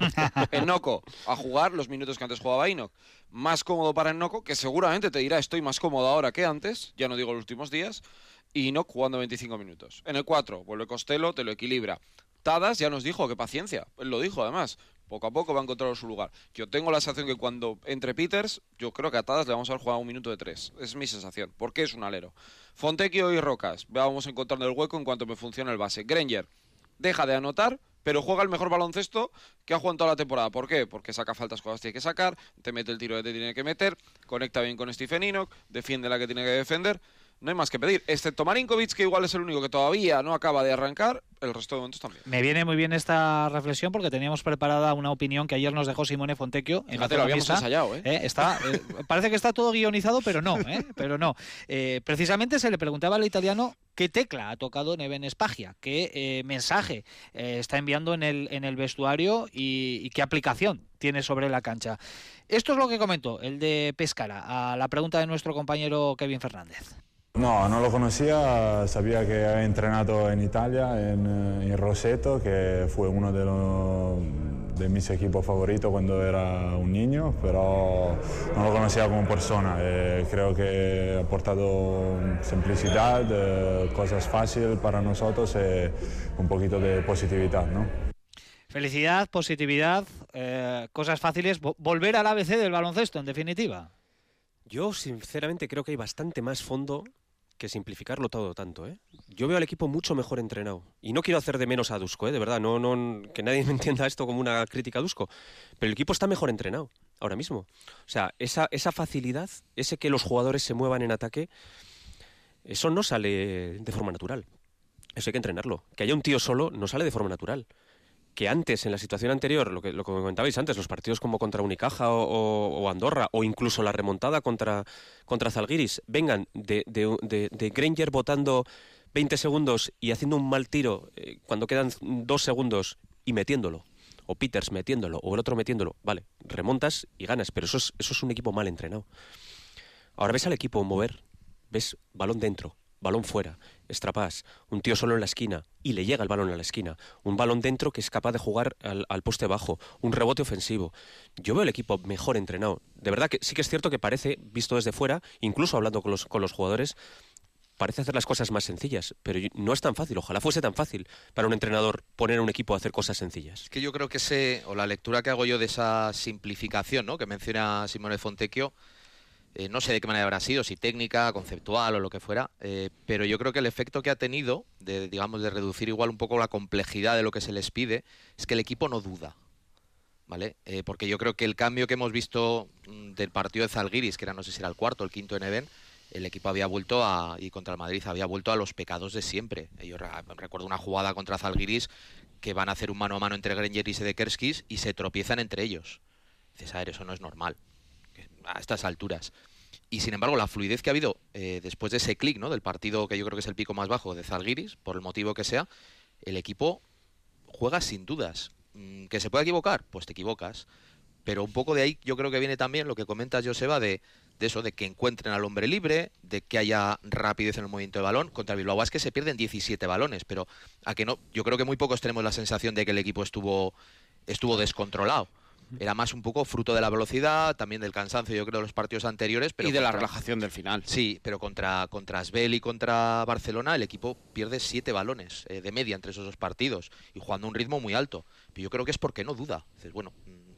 Enoco, a jugar los minutos que antes jugaba Inok. Más cómodo para Enoco, que seguramente te dirá, estoy más cómodo ahora que antes, ya no digo los últimos días. Y Inok jugando 25 minutos. En el 4, vuelve Costello, te lo equilibra. Tadas ya nos dijo que paciencia, él lo dijo además. Poco a poco va a encontrar su lugar. Yo tengo la sensación que cuando entre Peters, yo creo que a Tadas le vamos a jugar un minuto de tres. Es mi sensación, porque es un alero. Fontecchio y Rocas, vamos encontrando el hueco en cuanto me funcione el base. Granger, deja de anotar, pero juega el mejor baloncesto que ha jugado toda la temporada. ¿Por qué? Porque saca faltas cuando tiene que sacar, te mete el tiro que te tiene que meter, conecta bien con Stephen Enoch, defiende la que tiene que defender. No hay más que pedir, excepto Marinkovic, que igual es el único que todavía no acaba de arrancar, el resto de momentos también. Me viene muy bien esta reflexión porque teníamos preparada una opinión que ayer nos dejó Simone Fontecchio. En Fíjate, la lo habíamos ensayado, ¿eh? Eh, está, eh, parece que está todo guionizado, pero no, ¿eh? pero no. Precisamente se le preguntaba al italiano qué tecla ha tocado Neven Espagia, qué mensaje está enviando en el, en el vestuario y, y qué aplicación tiene sobre la cancha. Esto es lo que comentó el de Pescara a la pregunta de nuestro compañero Kevin Fernández. No, no lo conocía, sabía que había entrenado en Italia, en, eh, en Roseto, que fue uno de, los- de mis equipos favoritos cuando era un niño, pero no lo conocía como persona. Eh, creo que ha aportado simplicidad, eh, cosas fáciles para nosotros y un poquito de positividad. ¿no? Felicidad, positividad, eh, cosas fáciles, vo- volver al ABC del baloncesto, en definitiva. Yo, sinceramente, creo que hay bastante más fondo que simplificarlo todo tanto. ¿eh? Yo veo al equipo mucho mejor entrenado. Y no quiero hacer de menos a Dusko, ¿eh? de verdad. No, no, que nadie me entienda esto como una crítica a Dusko. Pero el equipo está mejor entrenado ahora mismo. O sea, esa, esa facilidad, ese que los jugadores se muevan en ataque, eso no sale de forma natural. Eso hay que entrenarlo. Que haya un tío solo no sale de forma natural. Que antes, en la situación anterior, lo que, lo que comentabais antes, los partidos como contra Unicaja o, Andorra, o incluso la remontada contra, contra Zalgiris, vengan de Granger votando 20 segundos y haciendo un mal tiro eh, cuando quedan dos segundos y metiéndolo. O Peters metiéndolo, o el otro metiéndolo. Vale, remontas y ganas, pero eso es, eso es un equipo mal entrenado. Ahora ves al equipo mover, ves balón dentro, balón fuera, estrapás, un tío solo en la esquina y le llega el balón a la esquina, un balón dentro que es capaz de jugar al, al poste bajo, un rebote ofensivo. Yo veo el equipo mejor entrenado. De verdad que sí que es cierto que parece, visto desde fuera, incluso hablando con los, con los jugadores, parece hacer las cosas más sencillas, pero no es tan fácil. Ojalá fuese tan fácil para un entrenador poner a un equipo a hacer cosas sencillas. Es que yo creo que ese, o la lectura que hago yo de esa simplificación ¿no? que menciona Simone Fontecchio, eh, no sé de qué manera habrá sido, si técnica, conceptual o lo que fuera, eh, pero yo creo que el efecto que ha tenido, de, digamos, de reducir igual un poco la complejidad de lo que se les pide, es que el equipo no duda. ¿Vale? Eh, porque yo creo que el cambio que hemos visto mm, del partido de Zalgiris, que era no sé si era el cuarto o el quinto en Even, el equipo había vuelto a, y contra el Madrid había vuelto a los pecados de siempre. Yo re- recuerdo una jugada contra Zalgiris que van a hacer un mano a mano entre Granger y Sedekerskis y se tropiezan entre ellos. Dices, a ver, eso no es normal a estas alturas. Y sin embargo, la fluidez que ha habido eh, después de ese clic, ¿no? Del partido que yo creo que es el pico más bajo de Zalgiris, por el motivo que sea, el equipo juega sin dudas. Mm, ¿Que se puede equivocar? Pues te equivocas. Pero un poco de ahí yo creo que viene también lo que comentas, Joseba, de, de eso, de que encuentren al hombre libre, de que haya rapidez en el movimiento de balón. Contra Bilbao es que se pierden 17 balones, pero a que no, yo creo que muy pocos tenemos la sensación de que el equipo estuvo, estuvo descontrolado. Era más un poco fruto de la velocidad, también del cansancio, yo creo, de los partidos anteriores. Pero y de la contra- relajación del final. Sí, pero contra, contra Asbel y contra Barcelona el equipo pierde siete balones eh, de media entre esos dos partidos y jugando a un ritmo muy alto. Pero yo creo que es porque no duda. Dices, bueno,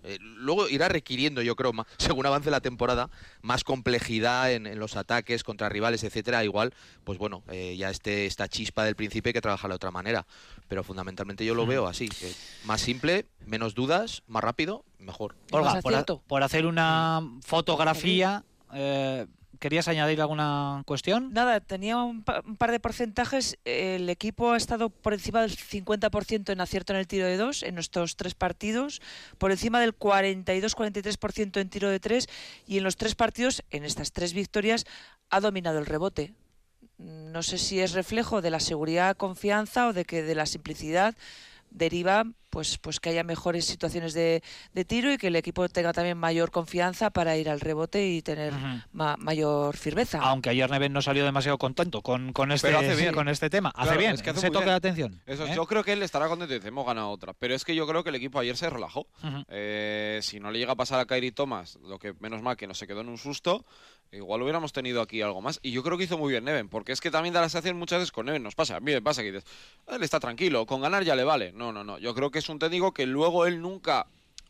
eh, luego irá requiriendo, yo creo, según avance la temporada, más complejidad en, en los ataques contra rivales, etcétera. Igual, pues bueno, eh, ya este, esta chispa del principio hay que trabajarla de otra manera. Pero fundamentalmente yo lo veo así, que más simple, menos dudas, más rápido, mejor. Olga, por, por hacer una fotografía, eh, ¿querías añadir alguna cuestión? Nada, tenía un, pa- un par de porcentajes. El equipo ha estado por encima del 50% en acierto en el tiro de dos en estos tres partidos, por encima del 42-43% en tiro de tres y en los tres partidos, en estas tres victorias, ha dominado el rebote. No sé si es reflejo de la seguridad, confianza o de que de la simplicidad deriva pues pues que haya mejores situaciones de, de tiro y que el equipo tenga también mayor confianza para ir al rebote y tener ma- mayor firmeza. Aunque ayer Neven no salió demasiado contento con, con, este, bien. con este tema. hace Claro, bien, es que hace se bien. de atención. Eso, ¿eh? Yo creo que él estará contento y dice, hemos ganado otra. Pero es que yo creo que el equipo ayer se relajó. Eh, si no le llega a pasar a Kairi Thomas, lo que menos mal que no se quedó en un susto, igual hubiéramos tenido aquí algo más. Y yo creo que hizo muy bien Neven, porque es que también da la sensación muchas veces con Neven nos pasa. Mire, pasa que dices, él está tranquilo, con ganar ya le vale. No, no, no. Yo creo que es un técnico que luego él nunca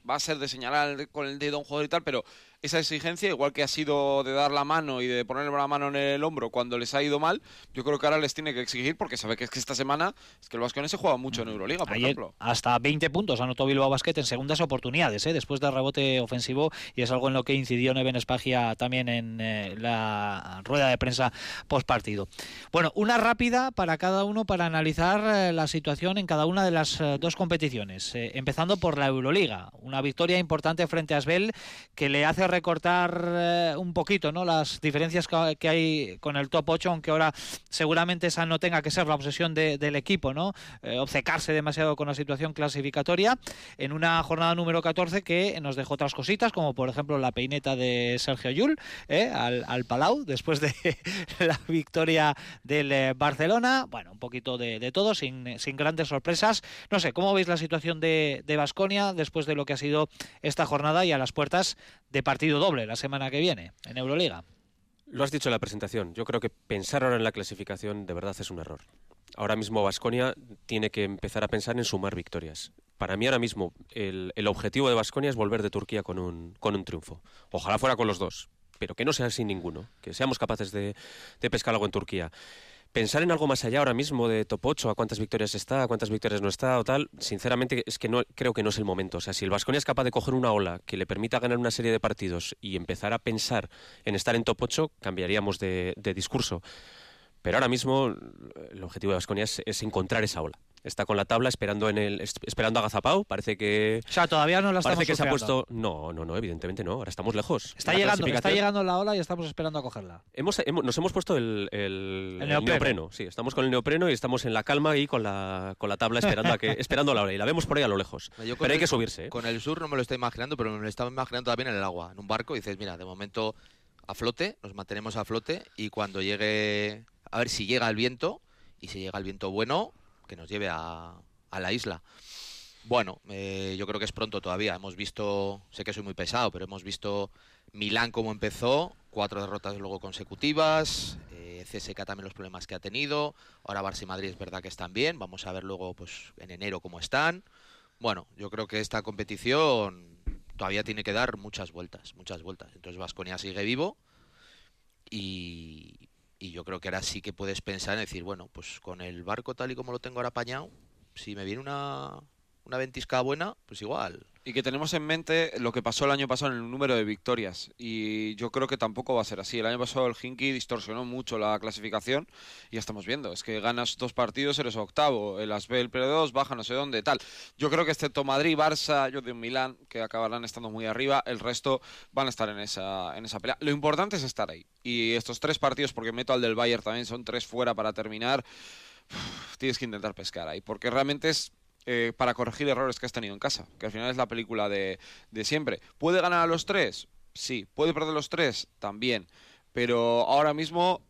va a ser de señalar con el dedo a un jugador y tal, pero esa exigencia, igual que ha sido de dar la mano y de ponerle la mano en el hombro cuando les ha ido mal, yo creo que ahora les tiene que exigir porque sabe que es que esta semana es que el Vascones se juega mucho en Euroliga, por Ayer ejemplo. hasta 20 puntos anotó Bilbao Basket en segundas oportunidades, ¿eh? después del rebote ofensivo, y es algo en lo que incidió Neven Espagia también en eh, la rueda de prensa post partido. Bueno, una rápida para cada uno para analizar eh, la situación en cada una de las eh, dos competiciones, empezando por la Euroliga, una victoria importante frente a Asbel que le hace recortar eh, un poquito ¿no? las diferencias que, hay con el top 8, aunque ahora seguramente esa no tenga que ser la obsesión de- del equipo, ¿no? Eh, obcecarse demasiado con la situación clasificatoria en una jornada número 14 que nos dejó otras cositas, como por ejemplo la peineta de Sergio Yul ¿eh? al, al Palau después de la victoria del eh, Barcelona. Bueno, un poquito de, de todo, sin, sin grandes sorpresas. No sé, ¿cómo veis la situación de Basconia después de lo que ha sido esta jornada y a las puertas de partido doble la semana que viene en Euroliga? Lo has dicho en la presentación. Yo creo que pensar ahora en la clasificación de verdad es un error. Ahora mismo Vasconia tiene que empezar a pensar en sumar victorias. Para mí ahora mismo el, el objetivo de Vasconia es volver de Turquía con un, con un triunfo. Ojalá fuera con los dos, pero que no sea sin ninguno. Que seamos capaces de, de pescar algo en Turquía. Pensar en algo más allá ahora mismo de top 8, a cuántas victorias está, a cuántas victorias no está o tal, sinceramente es que no creo que no es el momento. O sea, si el Vasconia es capaz de coger una ola que le permita ganar una serie de partidos y empezar a pensar en estar en top 8, cambiaríamos de, discurso. Pero ahora mismo el objetivo de Vasconia es, es encontrar esa ola. Está con la tabla esperando en el es- esperando a Gazapau. Parece que O sea, todavía no la estamos parece que se ha puesto. No, no, no, evidentemente no. Ahora estamos lejos. Está La llegando, está llegando la ola y estamos esperando a cogerla. Hemos, hemos- nos hemos puesto el, el- El el neopreno. Sí, estamos con el neopreno y estamos en la calma y con la, con la tabla esperando a que esperando la hora. Y la vemos por ahí a lo lejos. Yo Pero hay el- que subirse. ¿eh? Con el sur no me lo estoy imaginando, pero me lo estaba imaginando también en el agua, en un barco. Y dices, mira, de momento a flote, nos mantenemos a flote y cuando llegue, a ver si llega el viento y si llega el viento bueno, que nos lleve a, a la isla. Bueno, eh, yo creo que es pronto todavía. Hemos visto, sé que soy muy pesado, pero hemos visto Milán cómo empezó, cuatro derrotas luego consecutivas, eh, CSK también los problemas que ha tenido, ahora Barça y Madrid es verdad que están bien, vamos a ver luego pues en enero cómo están. Bueno, yo creo que esta competición todavía tiene que dar muchas vueltas, muchas vueltas. Entonces Vasconia sigue vivo y, y yo creo que ahora sí que puedes pensar en decir, bueno, pues con el barco tal y como lo tengo ahora apañado, si me viene una, una ventisca buena, pues igual. Y que tenemos en mente lo que pasó el año pasado en el número de victorias. Y yo creo que tampoco va a ser así. El año pasado el Hinky distorsionó mucho la clasificación y ya estamos viendo. Es que ganas dos partidos, eres octavo. El Asbel P2 baja no sé dónde, tal. Yo creo que excepto Madrid, Barça, yo de Milán, que acabarán estando muy arriba, el resto van a estar en esa, en esa pelea. Lo importante es estar ahí. Y estos tres partidos, porque meto al del Bayern también, son tres fuera para terminar. Tienes que intentar pescar ahí. Porque realmente es eh, para corregir errores que has tenido en casa, que al final es la película de, de siempre. ¿Puede ganar a los tres? Sí. ¿Puede perder los tres? También. Pero ahora mismo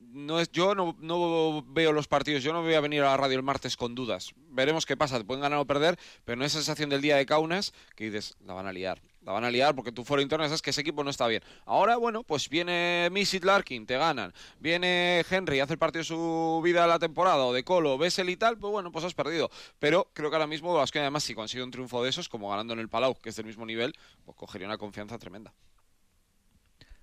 no es, yo no, no veo los partidos, yo no voy a venir a la radio el martes con dudas. Veremos qué pasa, te pueden ganar o perder, pero no es sensación del día de Kaunas que dices, la van a liar. La van a liar porque tu foro interno sabes que ese equipo no está bien. Ahora, bueno, pues viene Misit Larkin, te ganan. Viene Henry, hace el partido de su vida la temporada, o de Colo, Bessel y tal, pues bueno, pues has perdido. Pero creo que ahora mismo además, si consigue un triunfo de esos, como ganando en el Palau, que es del mismo nivel, pues cogería una confianza tremenda.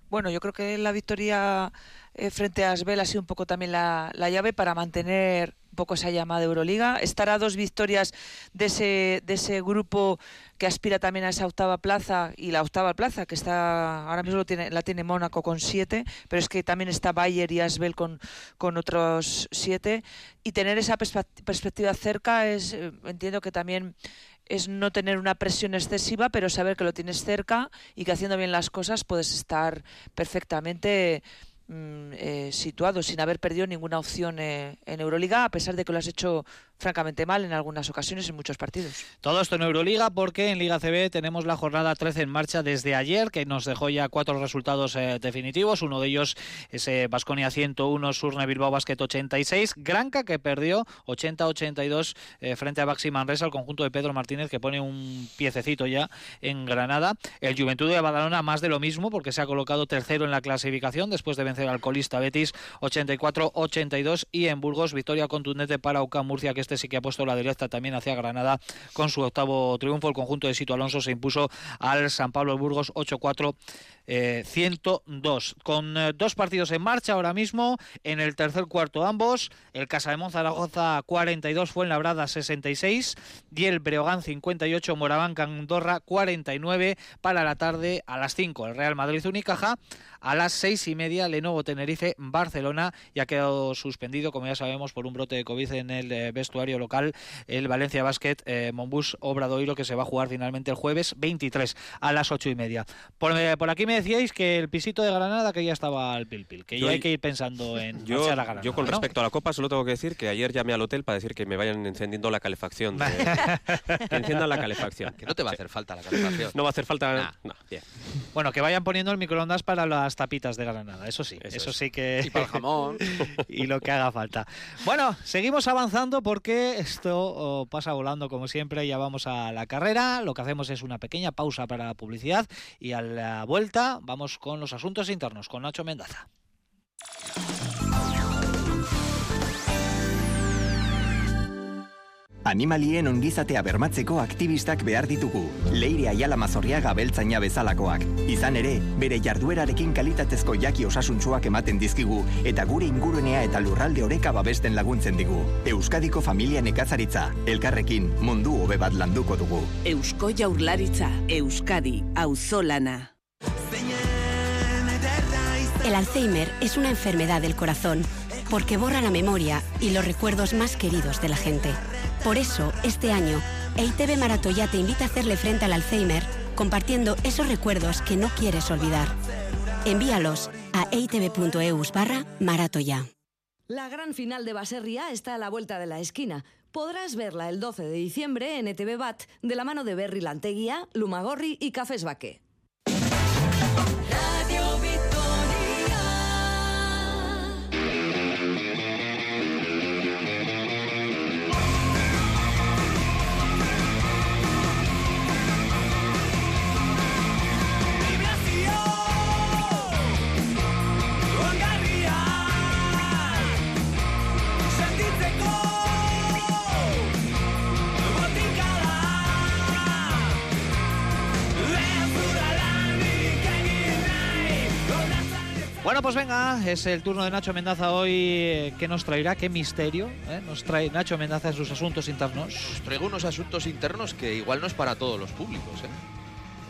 Bueno, yo creo que la victoria eh, frente a Asbel ha sido un poco también la, la llave para mantener un poco esa llamada de Euroliga. Estar a dos victorias de ese, de ese grupo que aspira también a esa octava plaza y la octava plaza que está ahora mismo lo tiene, la tiene Mónaco con siete, pero es que también está Bayer y Asbel con, con otros siete y tener esa perspe- perspectiva cerca es eh, entiendo que también es no tener una presión excesiva, pero saber que lo tienes cerca y que haciendo bien las cosas puedes estar perfectamente mm, eh, situado sin haber perdido ninguna opción eh, en Euroliga, a pesar de que lo has hecho francamente mal en algunas ocasiones en muchos partidos. Todo esto en Euroliga porque en Liga CB tenemos la jornada 13 en marcha desde ayer que nos dejó ya cuatro resultados eh, definitivos. Uno de ellos es Basconia 101, Surne Bilbao Basket 86, Granca que perdió 80-82 eh, frente a Baxi Manresa, el conjunto de Pedro Martínez que pone un piececito ya en Granada. El Juventud de Badalona más de lo mismo porque se ha colocado tercero en la clasificación después de vencer al colista Betis 84-82 y en Burgos victoria contundente para UCAM Murcia que este sí que ha puesto la directa también hacia Granada con su octavo triunfo. El conjunto de Sito Alonso se impuso al San Pablo Burgos 8-4. Eh, 102 con eh, dos partidos en marcha ahora mismo en el tercer cuarto ambos el Casa de Zaragoza 42 fue en Labrada 66 y Breogán 58 Moravanca Andorra 49 para la tarde a las 5 el Real Madrid Unicaja a las seis y media Lenovo Tenerife Barcelona y ha quedado suspendido como ya sabemos por un brote de COVID en el eh, vestuario local el Valencia Basket eh, Monbus Obradoiro que se va a jugar finalmente el jueves 23 a las ocho y media. Por, eh, por aquí me decíais que el pisito de Granada que ya estaba al pil pil, que Yo- ya hay que ir pensando en Yo, marchar a Granada. yo con ¿no? respecto a la copa solo tengo que decir que ayer llamé al hotel para decir que me vayan encendiendo la calefacción. de- que enciendan la calefacción. Que no te va a hacer falta la calefacción. No va a hacer falta. Nah. No, bien. Bueno, que vayan poniendo el microondas para las tapitas de Granada, eso sí, eso, Eso es. sí que... Y para el jamón. y lo que haga falta. Bueno, seguimos avanzando porque esto oh, pasa volando como siempre, ya vamos a la carrera, lo que hacemos es una pequeña pausa para la publicidad y a la vuelta vamos con los asuntos internos, con Nacho Mendaza. Animalien ongizatea bermatzeko aktivistak behar ditugu. Leire Aiala Mazorriaga beltzaina bezalakoak. Izan ere, bere jarduerarekin kalitatezko jaki osasuntsuak ematen dizkigu eta gure ingurunea eta lurralde oreka babesten laguntzen digu. Euskadiko familia nekazaritza, elkarrekin mundu hobe bat landuko dugu. Eusko Jaurlaritza, Euskadi, Auzolana. El Alzheimer es una enfermedad del corazón porque borra la memoria y los recuerdos más queridos de la gente. Por eso, este año, EITB Maratoya te invita a hacerle frente al Alzheimer compartiendo esos recuerdos que no quieres olvidar. Envíalos a eitb.eus barra maratoya. La gran final de Baserria está a la vuelta de la esquina. Podrás verla el 12 de diciembre en ETV Bat de la mano de Berry Lanteguía, Lumagorri y Cafés Baque. Bueno, pues venga, es el turno de Nacho Mendaza hoy. eh, ¿Qué nos traerá? ¿Qué misterio eh, nos trae Nacho Mendaza en sus asuntos internos? Os traigo unos asuntos internos que igual no es para todos los públicos, ¿eh?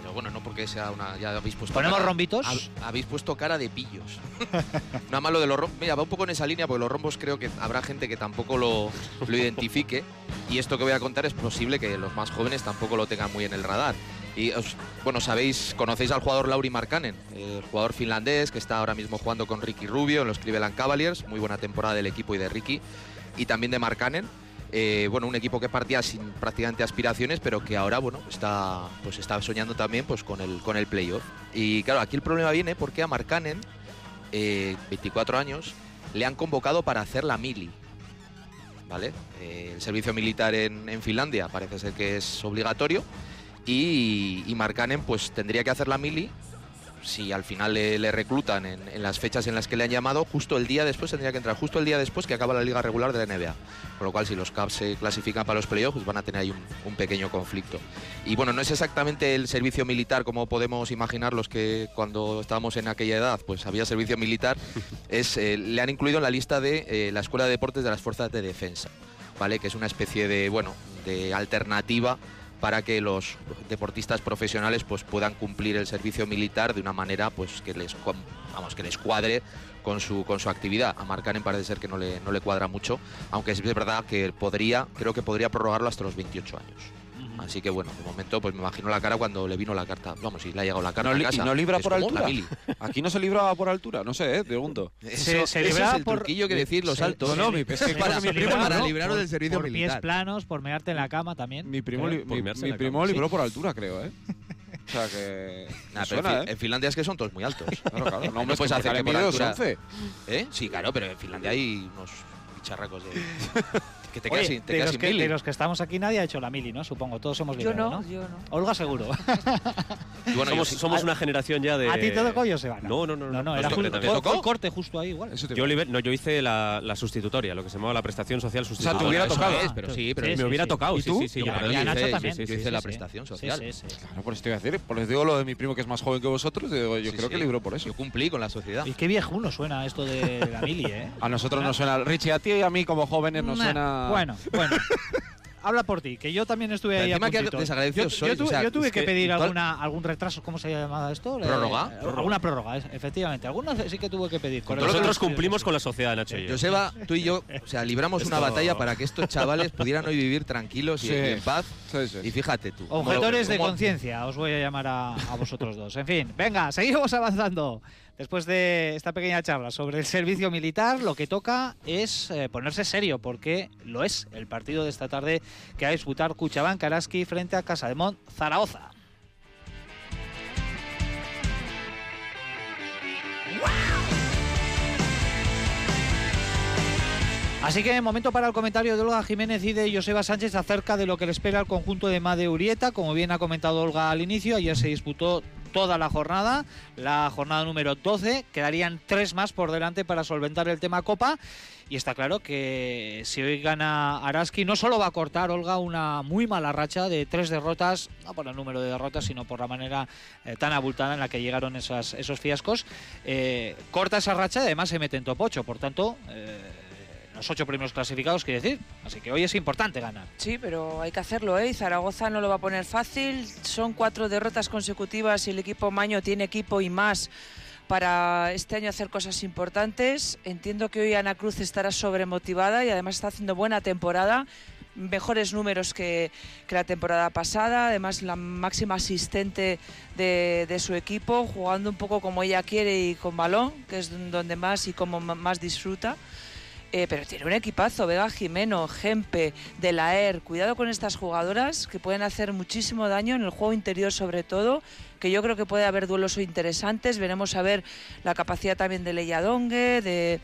Pero bueno, no porque sea una. Ya habéis puesto. ¿Ponemos cara- rombitos? hab- habéis puesto cara de pillos. Nada más lo de los rombos. Mira, va un poco en esa línea porque los rombos creo que habrá gente que tampoco lo, lo identifique. Y esto que voy a contar es posible que los más jóvenes tampoco lo tengan muy en el radar. Y bueno, sabéis, conocéis al jugador Lauri Markkanen, el jugador finlandés que está ahora mismo jugando con Ricky Rubio en los Cleveland Cavaliers. Muy buena temporada del equipo y de Ricky. Y también de Markkanen. Eh, bueno, un equipo que partía sin prácticamente aspiraciones, pero que ahora, bueno, está, pues está soñando también pues, con el, con el playoff. Y claro, aquí el problema viene porque a Markkanen, eh, 24 años, le han convocado para hacer la mili. ¿Vale? Eh, el servicio militar en, en Finlandia parece ser que es obligatorio. Y, y Markkanen pues tendría que hacer la mili si al final le, le reclutan en, en las fechas en las que le han llamado, justo el día después tendría que entrar, justo el día después que acaba la liga regular de la NBA. Con lo cual, si los Cavs se clasifican para los playoffs, pues van a tener ahí un, un pequeño conflicto. Y bueno, no es exactamente el servicio militar como podemos imaginar los que cuando estábamos en aquella edad, pues había servicio militar. es, eh, le han incluido en la lista de eh, la Escuela de Deportes de las Fuerzas de Defensa, ¿vale? Que es una especie de, bueno, de alternativa para que los deportistas profesionales pues puedan cumplir el servicio militar de una manera pues que les vamos que les cuadre con su con su actividad. A Markkanen parece ser que no le, no le cuadra mucho aunque es verdad que podría creo que podría prorrogarlo hasta los 28 años así que bueno de momento pues me imagino la cara cuando le vino la carta vamos si le ha llegado la carta No a casa ¿Y no libra por altura? Aquí no se libra por altura, no sé, ¿eh? pregunto. Eso- eso es el truquillo que decir los se- altos. se- No, no, mi- es que se- para se mi primo libra, para ¿no? librarlo Por- del servicio por pies militar. planos, por mearte en la cama también. Mi primo, li- Por mi, mi primo cama. libró Sí. por altura, creo, ¿eh? O sea que. Nah, pero suena, en, Fin- ¿eh? en Finlandia es que son todos muy altos. Claro, claro. No, que puedes hacer que por altura... 2,11. ¿Eh? Sí, claro, pero en Finlandia hay unos bicharracos de... que te Oye, quedas sin, te de, quedas los sin que, mili. de los que estamos aquí nadie ha hecho la mili, ¿no? Supongo, todos hemos Yo librado, no, yo no. Olga seguro. Bueno, somos yo sí- somos ¿A- una generación ya de. ¿A ti te tocó, Joseba? No, no, no. No, no, Nos era tocó ju- también. fue- fue el corte justo ahí igual. Eso te Yo, liber- no, yo hice la, la sustitutoria, lo que se llamaba la prestación social sustitutoria. te hubiera tocado. es, pero sí, pero me sí, hubiera sí. tocado, ¿Y sí, tú? sí, sí. Yo yo hice- a Nacho sí, también. sí, yo sí, hice la sí. prestación Sí, social. sí, sí. Claro, por eso te iba a decir. Por eso digo lo de mi primo que es más joven que vosotros. Yo Sí, creo sí. que libró por eso. Yo cumplí con la sociedad. Y qué viejuno suena esto de la mili, ¿eh? A nosotros nos suena. Richie, a ti y a mí como jóvenes nos Nah, suena. Bueno, bueno. habla por ti, que yo también estuve ahí a puntito. yo, yo sois, tu- o sea, yo tuve es que que pedir alguna, algún retraso, ¿cómo se llama esto? ¿Prórroga? Eh, alguna prórroga, es- efectivamente. Alguna sí que tuve que pedir. Con Nosotros cumplimos con la sociedad, Nacho y yo. Joseba, tú y yo, o sea, libramos una Esto- batalla para que estos chavales pudieran hoy vivir tranquilos y, Sí. y en paz. Y fíjate tú. Objetores de cómo- conciencia, os voy a llamar a, a vosotros dos. En fin, venga, seguimos avanzando. Después de esta pequeña charla sobre el servicio militar, lo que toca es eh, ponerse serio, porque lo es el partido de esta tarde que va a disputar Cuchabán Karaski frente a Casa de Mont Zaragoza. Así que momento para el comentario de Olga Jiménez y de Joseba Sánchez acerca de lo que le espera al conjunto de Made Urieta. Como bien ha comentado Olga al inicio, ayer se disputó toda la jornada, la jornada número 12. Quedarían tres más por delante para solventar el tema Copa. Y está claro que si hoy gana Araski, no solo va a cortar Olga una muy mala racha de tres derrotas, no por el número de derrotas, sino por la manera eh, tan abultada en la que llegaron esos fiascos. eh, corta esa racha y además se mete en top 8. Por tanto, eh, los ocho primeros clasificados, quiere decir. Así que hoy es importante ganar. Sí, pero hay que hacerlo, ¿eh? Zaragoza no lo va a poner fácil. Son cuatro derrotas consecutivas y el equipo Maño tiene equipo y más para este año hacer cosas importantes. Entiendo que hoy Ana Cruz estará sobremotivada y además está haciendo buena temporada. Mejores números que, que la temporada pasada, además la máxima asistente de, de su equipo, jugando un poco como ella quiere y con balón, que es donde más y como más disfruta. Eh, pero tiene un equipazo, Vega Jimeno, Gempe, De la Er. Cuidado con estas jugadoras que pueden hacer muchísimo daño en el juego interior sobre todo, que yo creo que puede haber duelos interesantes. Veremos a ver la capacidad también de Leia Dongue, de,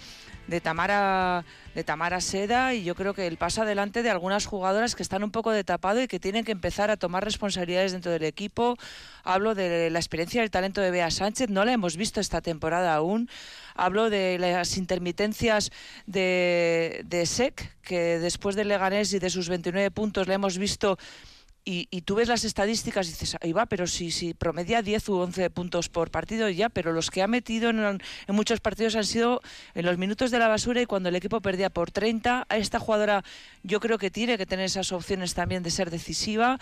de Tamara de Tamara Seda y yo creo que el paso adelante de algunas jugadoras que están un poco de tapado y que tienen que empezar a tomar responsabilidades dentro del equipo. Hablo de la experiencia y el talento de Bea Sánchez, no la hemos visto esta temporada aún. Hablo de las intermitencias de, de SEC, que después de Leganés y de sus 29 puntos le hemos visto y, y tú ves las estadísticas y dices, ahí va, pero si, si promedia 10 u 11 puntos por partido ya, pero los que ha metido en, en muchos partidos han sido en los minutos de la basura y cuando el equipo perdía por 30. A esta jugadora yo creo que tiene que tener esas opciones también de ser decisiva.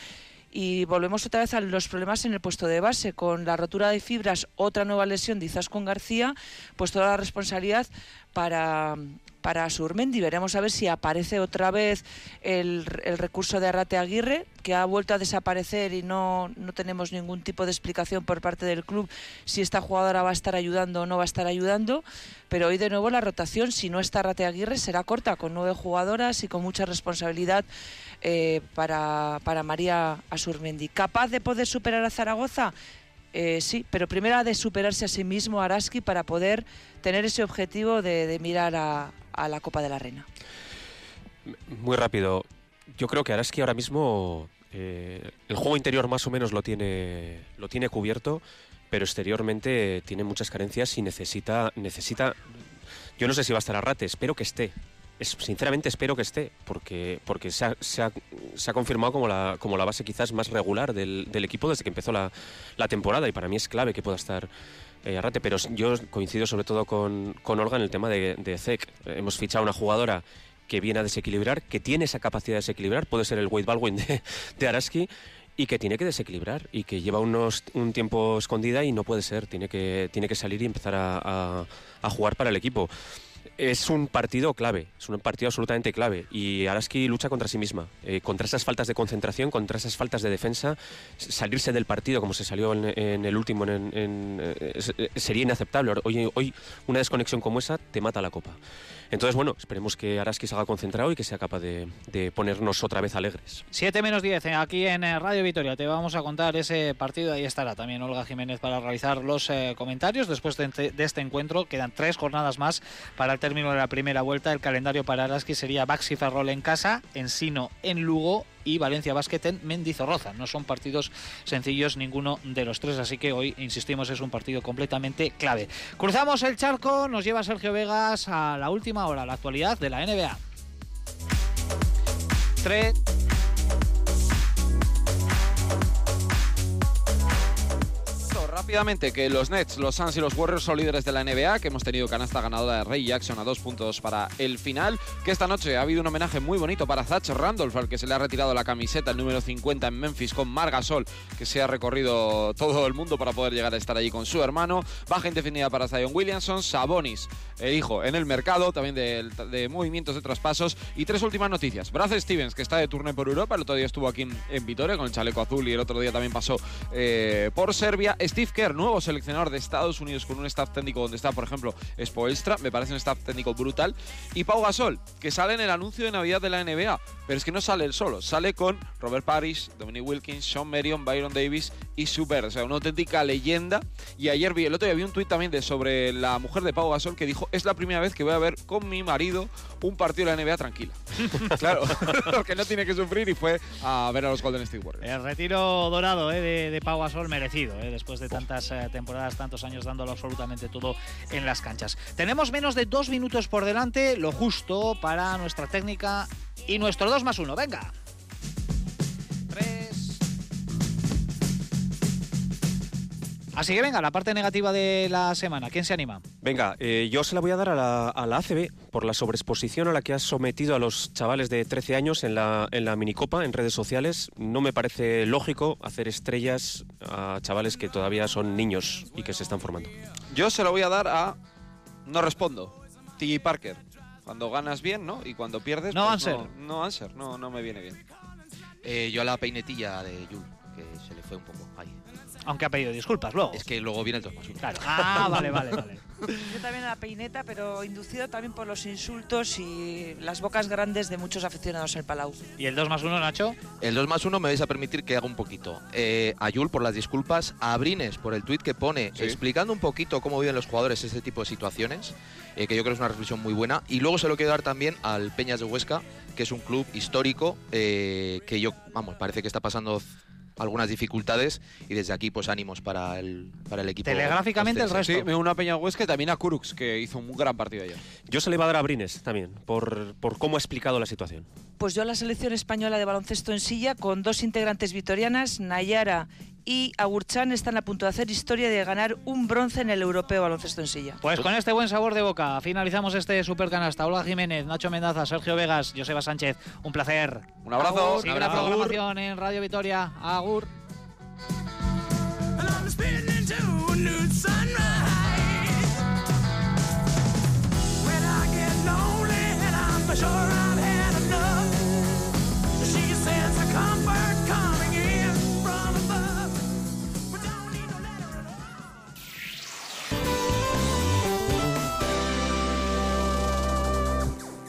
Y volvemos otra vez a los problemas en el puesto de base, con la rotura de fibras, otra nueva lesión de Izaskun García, pues toda la responsabilidad para, para Surmendi. Veremos a ver si aparece otra vez el, el recurso de Arrate Aguirre, que ha vuelto a desaparecer y no, no tenemos ningún tipo de explicación por parte del club si esta jugadora va a estar ayudando o no va a estar ayudando. Pero hoy de nuevo la rotación, si no está Arrate Aguirre, será corta, con nueve jugadoras y con mucha responsabilidad eh, para, para María Asurmendi. ¿Capaz de poder superar a Zaragoza? Eh, sí, pero primero ha de superarse a sí mismo Araski para poder tener ese objetivo de, mirar a, la Copa de la Reina. Muy rápido. Yo creo que Araski ahora mismo eh, el juego interior más o menos lo tiene, lo tiene cubierto, pero exteriormente tiene muchas carencias y necesita, necesita. Yo no sé si va a estar a rate, espero que esté. Sinceramente espero que esté, porque, porque se, ha, se ha- se ha confirmado como la, como la base quizás más regular del, del equipo desde que empezó la, la temporada y para mí es clave que pueda estar eh, Arrate, pero yo coincido sobre todo con, con Olga en el tema de, de Zek. Hemos fichado una jugadora que viene a desequilibrar, que tiene esa capacidad de desequilibrar, puede ser el Wade Baldwin de, de Araski, y que tiene que desequilibrar y que lleva unos, un tiempo escondida y no puede ser, tiene que, tiene que salir y empezar a- a jugar para el equipo. Es un partido clave, es un partido absolutamente clave y Araski lucha contra sí misma, eh, contra esas faltas de concentración, contra esas faltas de defensa, salirse del partido como se salió en, en el último en- en- eh, eh, sería inaceptable. Hoy, hoy una desconexión como esa te mata la copa. Entonces, bueno, esperemos que Araski se haga concentrado y que sea capaz de, de ponernos otra vez alegres. 7 menos 10 eh, aquí en Radio Vitoria. Te vamos a contar ese partido. Ahí estará también Olga Jiménez para realizar los eh, comentarios. Después de, de este encuentro quedan tres jornadas más para el término de la primera vuelta. El calendario para Araski sería Baxi Ferrol en casa, Ensino en Lugo y Valencia Basket en Mendizorroza. No son partidos sencillos ninguno de los tres, así que hoy, insistimos, es un partido completamente clave. Cruzamos el charco, nos lleva Sergio Vegas a la última hora, la actualidad de la NBA. Tres. Rápidamente que los Nets, los Suns y los Warriors son líderes de la NBA, que hemos tenido canasta ganadora de Ray Jackson a dos puntos para el final, que esta noche ha habido un homenaje muy bonito para Zach Randolph, al que se le ha retirado la camiseta, el número 50 en Memphis, con Margasol, que se ha recorrido todo el mundo para poder llegar a estar allí con su hermano. Baja indefinida para Zion Williamson, Sabonis, hijo, en el mercado, también de, de movimientos de traspasos. Y tres últimas noticias. Brad Stevens, que está de turno por Europa, el otro día estuvo aquí en, en Vitoria con el chaleco azul y el otro día también pasó eh, por Serbia. Steve Kerr, nuevo seleccionador de Estados Unidos con un staff técnico donde está, por ejemplo, Spoelstra, me parece un staff técnico brutal. Y Pau Gasol, que sale en el anuncio de Navidad de la NBA, pero es que no sale él solo, sale con Robert Parrish, Dominic Wilkins, Sean Marion, Byron Davis y Super, o sea, una auténtica leyenda. Y ayer vi, el otro día vi un tuit también de sobre la mujer de Pau Gasol que dijo, es la primera vez que voy a ver con mi marido un partido de la NBA tranquila. claro, porque no tiene que sufrir y fue a ver a los Golden State Warriors. El retiro dorado eh, de, de Pau Gasol merecido, eh, después de tantas eh, temporadas, tantos años dándolo absolutamente todo en las canchas. Tenemos menos de dos minutos por delante, lo justo para nuestra técnica y nuestro 2 más 1. Venga. Tres. Así que venga, la parte negativa de la semana. ¿Quién se anima? Venga, eh, yo se la voy a dar a la, a la ACB por la sobreexposición a la que has sometido a los chavales de 13 años en la, en la minicopa, en redes sociales. No me parece lógico hacer estrellas a chavales que todavía son niños y que se están formando. Yo se lo voy a dar a. No respondo. T.J. Parker. Cuando ganas bien, ¿no? Y cuando pierdes. No pues Anser. No, no Anser, no, no me viene bien. Eh, yo a la peinetilla de Yul, que se le fue un poco ahí. Aunque ha pedido disculpas luego. Es que luego viene el 2 más 1. Claro. Ah, vale, vale, vale. Yo también a la peineta, pero inducido también por los insultos y las bocas grandes de muchos aficionados al Palau. ¿Y el 2 más 1, Nacho? El 2 más 1 me vais a permitir que haga un poquito. Eh, a Yul por las disculpas, a Brines por el tuit que pone Sí. explicando un poquito cómo viven los jugadores este tipo de situaciones, eh, que yo creo que es una reflexión muy buena. Y luego se lo quiero dar también al Peñas de Huesca, que es un club histórico eh, que yo, vamos, parece que está pasando algunas dificultades y desde aquí pues ánimos para el, para el equipo. Telegráficamente el resto. Sí, me una peña Huesca y también a Kurux, que hizo un gran partido ayer. Yo se le iba a dar a Brines también, por, por cómo ha explicado la situación. Pues yo a la selección española de baloncesto en silla, con dos integrantes vitorianas, Nayara y Aburchán están a punto de hacer historia de ganar un bronce en el europeo baloncesto en silla. Pues con este buen sabor de boca finalizamos este super canasta. Olga Jiménez, Nacho Mendaza, Sergio Vegas, Joseba Sánchez. Un placer. Un abrazo. Agur. Sigue programación en Radio Vitoria. Agur.